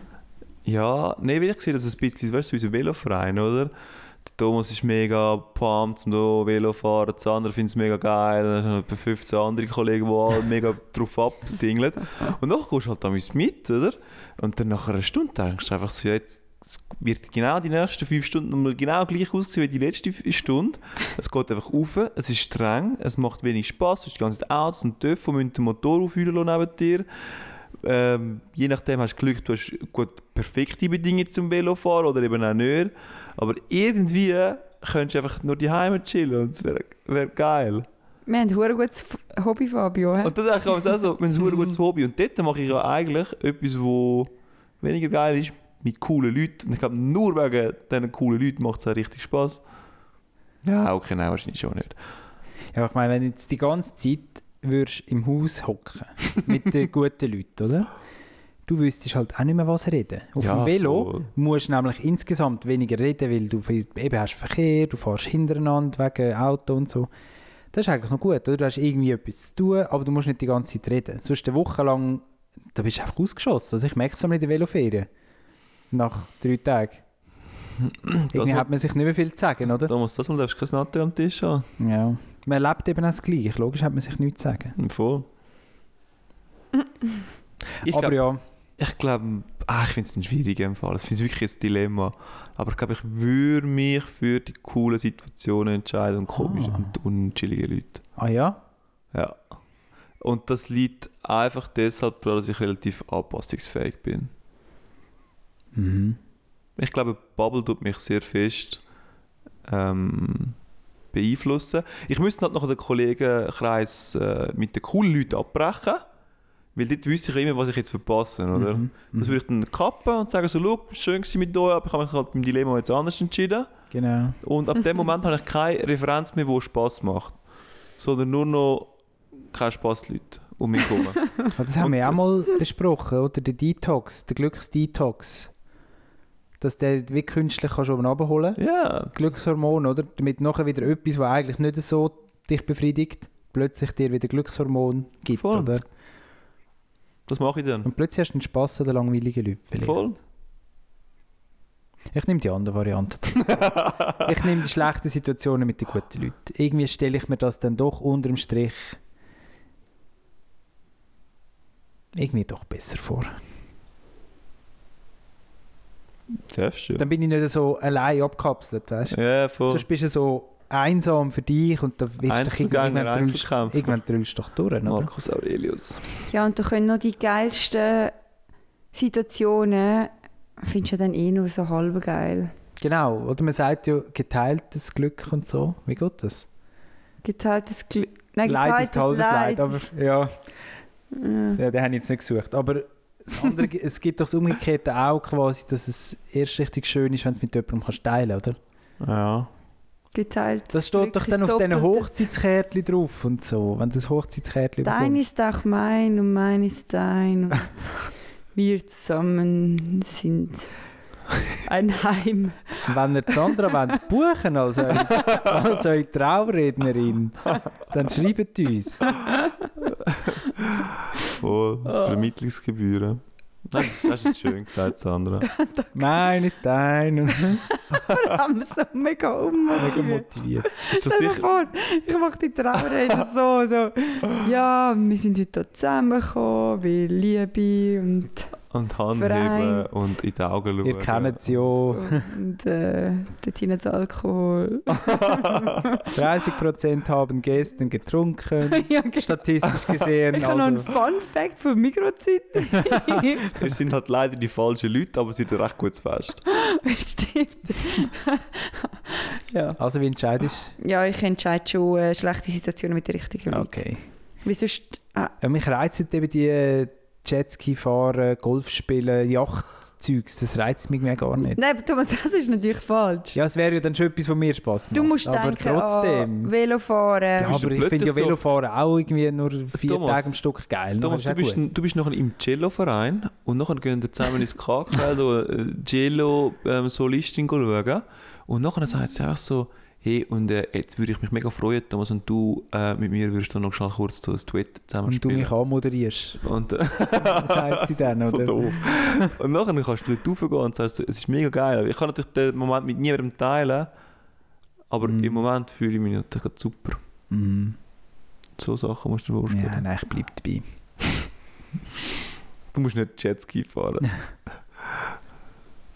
[SPEAKER 5] Ja, nein, weil ich sehe das ein bisschen, weißt du, wie so ein Veloverein, oder? Der Thomas ist mega pumped, um hier Velo zu fahren, der andere findet es mega geil, dann haben wir 15 andere Kollegen, die alle mega drauf abdingeln. Und dann gehst du halt damit mit, oder? Und dann nach einer Stunde denkst du einfach so, ja, jetzt es wird genau die nächsten fünf Stunden nochmal genau gleich aussehen wie die letzte Stunde. Es geht einfach auf, es ist streng, es macht wenig Spass, du hast die ganze Zeit Autos und Töpfe, die müssen den Motor aufheulen lassen neben dir. Ähm, je nachdem hast du Glück, du hast gut perfekte Bedingungen zum Velofahren oder eben auch nicht. Aber irgendwie könntest du einfach nur die Heime chillen und es wäre wär geil.
[SPEAKER 4] Wir haben ein gutes Hobby, Fabio. hä?
[SPEAKER 5] Und dann denke ich auch so, wir haben ein gutes Hobby. Und dort mache ich ja eigentlich etwas, wo weniger geil ist, mit coolen Leuten. Und ich glaube, nur wegen diesen coolen Leuten macht es auch richtig Spass. Ja, okay, nein, wahrscheinlich schon nicht.
[SPEAKER 3] Ja, ich meine, wenn du jetzt die ganze Zeit würdest im Haus hocken mit den guten Leuten, oder? Du wüsstest halt auch nicht mehr, was reden. Auf
[SPEAKER 5] Ja,
[SPEAKER 3] dem Velo
[SPEAKER 5] voll.
[SPEAKER 3] musst du nämlich insgesamt weniger reden, weil du viel- eben hast Verkehr, du fährst hintereinander wegen Auto und so. Das ist eigentlich noch gut, oder? Du hast irgendwie etwas zu tun, aber du musst nicht die ganze Zeit reden. Sonst eine Woche lang, da bist du einfach ausgeschossen. Also ich merke es in der Veloferien. Nach drei Tagen. Irgendwie hat man sich nicht mehr viel zu sagen, oder?
[SPEAKER 5] Thomas, das mal darfst du kein Natter am Tisch haben.
[SPEAKER 3] Ja. Man erlebt eben auch das Gleiche. Logisch hat man sich nichts zu sagen.
[SPEAKER 5] Voll. Ich
[SPEAKER 3] Aber
[SPEAKER 5] glaub,
[SPEAKER 3] ja,
[SPEAKER 5] Ich glaube, ah, ich finde es ein schwieriger Fall. Ich finde es wirklich ein Dilemma. Aber ich glaube, ich würde mich für die coolen Situationen entscheiden und komische
[SPEAKER 3] Ah.
[SPEAKER 5] und unchillige Leute.
[SPEAKER 3] ah ja,
[SPEAKER 5] Ja. Und das liegt einfach deshalb daran, dass ich relativ anpassungsfähig bin.
[SPEAKER 3] Mhm.
[SPEAKER 5] Ich glaube, Bubble tut mich sehr fest ähm, beeinflussen. Ich müsste halt noch den Kollegenkreis äh, mit den coolen Leuten abbrechen, weil dort wüsste ich immer, was ich jetzt verpasse, oder?
[SPEAKER 3] Mhm.
[SPEAKER 5] Das würde ich dann kappen und sagen so, schau, schön gewesen mit euch, aber ich habe mich halt beim Dilemma jetzt anders entschieden.
[SPEAKER 3] Genau.
[SPEAKER 5] Und ab dem Moment habe ich keine Referenz mehr, die Spass macht. Sondern nur noch keine Spassleute um mich herum.
[SPEAKER 3] Ah, Das haben wir ja auch mal besprochen, oder? Der Detox, der Glücksdetox. Dass der wie künstlich kannst oben runterholen
[SPEAKER 5] Ja,
[SPEAKER 3] Glückshormon, oder? Damit nachher wieder etwas, was eigentlich nicht so dich befriedigt, plötzlich dir wieder Glückshormon gibt,
[SPEAKER 5] Voll.
[SPEAKER 3] oder?
[SPEAKER 5] das mache ich dann.
[SPEAKER 3] Und plötzlich hast du einen Spass an den langweiligen Leuten. vielleicht.
[SPEAKER 5] Voll.
[SPEAKER 3] Ich nehme die andere Variante. ich nehme die schlechten Situationen mit den guten Leuten. Irgendwie stelle ich mir das dann doch unterm Strich irgendwie doch besser vor.
[SPEAKER 5] Darfst du.
[SPEAKER 3] Dann bin ich nicht so allein abgekapselt, weißt du?
[SPEAKER 5] Ja, voll.
[SPEAKER 3] Sonst bist du so einsam für dich und da wirst du dich irgendwann drüllst- irgendwann drüllst du doch durch, oder?
[SPEAKER 5] Markus Aurelius.
[SPEAKER 4] Ja, und da können noch die geilsten Situationen, findest du ja dann eh nur so halb geil.
[SPEAKER 3] Genau, oder man sagt ja geteiltes Glück und so. Wie geht das?
[SPEAKER 4] Geteiltes Glück. Nein,
[SPEAKER 3] Leid ist halbes Leid,
[SPEAKER 4] Leid.
[SPEAKER 3] aber ja,
[SPEAKER 4] Ja.
[SPEAKER 3] ja, den habe ich jetzt nicht gesucht. Aber andere, es gibt doch das Umgekehrte auch quasi, dass es erst richtig schön ist, wenn du es mit jemandem kannst teilen oder?
[SPEAKER 5] Ja.
[SPEAKER 4] Geteiltes
[SPEAKER 3] Das steht doch dann auf diesen. Hochzeitskärtchen drauf und so, wenn das Hochzeitskärtchen
[SPEAKER 4] Dein
[SPEAKER 3] bekommst.
[SPEAKER 4] ist auch mein und mein ist dein. Und wir zusammen sind ein Heim.
[SPEAKER 3] Wenn ihr Sandra wollt buchen als eure, als eure Traurednerin, dann schreibt uns.
[SPEAKER 5] Voll. Vermittlungsgebühren. Nein, das hast du schön gesagt, Sandra.
[SPEAKER 3] Mein ist dein
[SPEAKER 4] Wir haben so mega
[SPEAKER 3] mega
[SPEAKER 4] ummotiviert.
[SPEAKER 3] motiviert.
[SPEAKER 5] Ist das
[SPEAKER 4] Stell dir
[SPEAKER 5] sicher?
[SPEAKER 4] vor, ich mache die Traurede so, so. Ja, wir sind heute hier zusammengekommen, weil Liebe und,
[SPEAKER 5] Und Hand heben und in die Augen schauen.
[SPEAKER 3] Ihr kennt es ja.
[SPEAKER 4] und äh, dort hinein Alkohol.
[SPEAKER 3] 30% haben gestern getrunken.
[SPEAKER 4] ja, genau.
[SPEAKER 3] Statistisch gesehen.
[SPEAKER 4] Ich habe noch einen
[SPEAKER 3] Also,
[SPEAKER 4] Fun Fact von Mikrozeit.
[SPEAKER 5] Wir sind halt leider die falschen Leute, aber es wird ein recht gutes Fest.
[SPEAKER 4] Stimmt. ja.
[SPEAKER 3] also wie entscheidest
[SPEAKER 4] ja, ich entscheide schon äh, schlechte Situationen mit den richtigen
[SPEAKER 3] du?
[SPEAKER 4] Leuten.
[SPEAKER 3] Okay.
[SPEAKER 4] Wie sonst... Ah,
[SPEAKER 3] Ja, mich reizen eben die äh, Jetski fahren, Golf spielen, Yachtzeugs. Das reizt mich mehr gar nicht.
[SPEAKER 4] nein, aber Thomas, das ist natürlich falsch.
[SPEAKER 3] Ja, es wäre ja dann schon etwas, was mir Spaß macht.
[SPEAKER 4] du musst
[SPEAKER 3] aber
[SPEAKER 4] denken
[SPEAKER 3] trotzdem.
[SPEAKER 4] an Velofahren.
[SPEAKER 3] ja, aber
[SPEAKER 5] du
[SPEAKER 3] ich finde ja
[SPEAKER 5] plötzlich so-
[SPEAKER 3] Velofahren auch irgendwie nur vier
[SPEAKER 5] Thomas,
[SPEAKER 3] Tage am Stück geil.
[SPEAKER 5] Thomas, du
[SPEAKER 3] ist
[SPEAKER 5] bist, du bist nachher im Cello-Verein und nachher gehen wir zusammen ins und äh, Cello-Solistin schauen. Und nachher sagt sie einfach so, hey, und äh, jetzt würde ich mich mega freuen, Thomas, und du äh, mit mir würdest du noch schnell kurz so ein Duett zusammen
[SPEAKER 3] Und du mich anmoderierst.
[SPEAKER 5] Und, äh,
[SPEAKER 3] sagt sie dann,
[SPEAKER 5] so
[SPEAKER 3] oder?
[SPEAKER 5] doof. Und nachher kannst du dort raufgehen und sagst, es ist mega geil. Ich kann natürlich den Moment mit niemandem teilen, aber
[SPEAKER 3] Mhm.
[SPEAKER 5] im Moment fühle ich mich natürlich super.
[SPEAKER 3] Mhm.
[SPEAKER 5] So Sachen musst du dir vorstellen.
[SPEAKER 3] Ja, nein, ich bleibe dabei.
[SPEAKER 5] Du musst nicht Jetski fahren.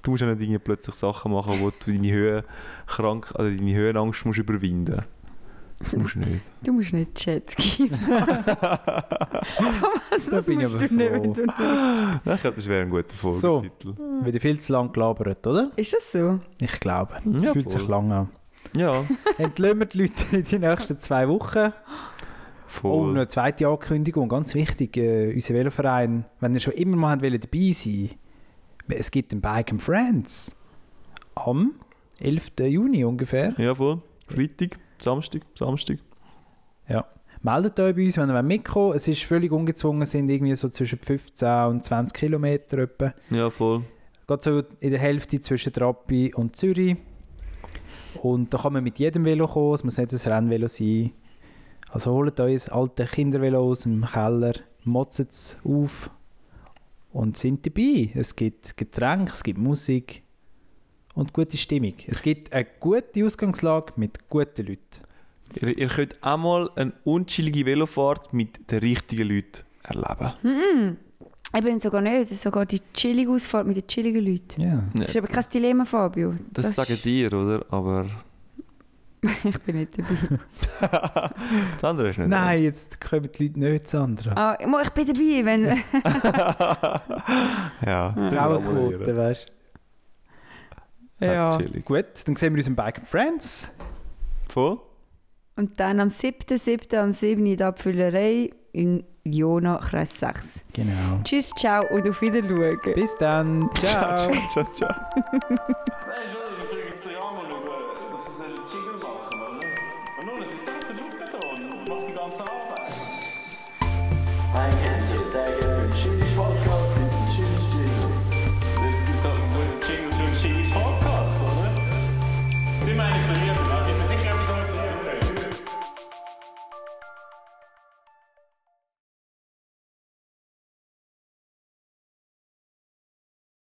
[SPEAKER 5] du musst auch nicht irgendwie plötzlich Sachen machen, wo du deine Höhe krank, also deine Höhenangst musst überwinden. Das musst du nicht.
[SPEAKER 4] Du musst nicht Jetski fahren. Thomas,
[SPEAKER 3] Da
[SPEAKER 4] das
[SPEAKER 3] bin ich
[SPEAKER 4] musst du nicht,
[SPEAKER 3] froh.
[SPEAKER 4] wenn du nicht.
[SPEAKER 5] Ja, ich glaube, das wäre ein guter Folgetitel.
[SPEAKER 3] Wieder viel zu lang gelabert, oder?
[SPEAKER 4] Ist das so?
[SPEAKER 3] Ich glaube. Es
[SPEAKER 5] Ja,
[SPEAKER 3] fühlt sich lang an.
[SPEAKER 5] Ja,
[SPEAKER 3] Entlösen wir die Leute in die nächsten zwei Wochen. Oh,
[SPEAKER 5] voll.
[SPEAKER 3] noch eine zweite Ankündigung, ganz wichtig. Äh, unser Veloverein, wenn ihr schon immer mal wollt dabei sein es gibt den Bike and Friends. Am 11. Juni ungefähr.
[SPEAKER 5] Ja, voll. Freitag, Samstag, Samstag.
[SPEAKER 3] Meldet euch bei uns, wenn ihr mitkommen wollt. Es ist völlig ungezwungen, sind irgendwie so zwischen 15 und 20 Kilometer etwa.
[SPEAKER 5] Ja, voll.
[SPEAKER 3] Geht so in der Hälfte zwischen Trappi und Zürich. Und da kann man mit jedem Velo kommen, es muss nicht ein Rennvelo sein. Also holt euch ein altes Kindervelo aus dem Keller, motzt es auf und sind dabei. Es gibt Getränke, es gibt Musik und gute Stimmung. Es gibt eine gute Ausgangslage mit guten Leuten.
[SPEAKER 5] Ihr, ihr könnt einmal eine unchillige Velofahrt mit den richtigen Leuten erleben.
[SPEAKER 4] Hm. Ich bin sogar nicht. Das ist sogar die chillige Ausfahrt mit den chilligen Leuten.
[SPEAKER 3] Ja.
[SPEAKER 4] Das ist aber kein Dilemma, Fabio.
[SPEAKER 5] Das, sagen dir, oder? Aber
[SPEAKER 4] Ich bin nicht dabei.
[SPEAKER 5] das andere ist nicht.
[SPEAKER 3] Nein, jetzt kommen die Leute nicht, Sandra.
[SPEAKER 4] Ah, mo, ich bin dabei, wenn...
[SPEAKER 5] Ja,
[SPEAKER 3] Frauenquote, weißt du.
[SPEAKER 5] Ja.
[SPEAKER 3] Gut, dann sehen wir uns im Bike Friends.
[SPEAKER 5] Voll?
[SPEAKER 4] Und dann am 7.7. am 7. in der Abfüllerei in Jona, Kreis 6.
[SPEAKER 3] Genau.
[SPEAKER 4] Tschüss, ciao und auf Wiedersehen.
[SPEAKER 3] Bis dann. Ciao.
[SPEAKER 5] ciao, ciao.
[SPEAKER 1] Nein, selbst der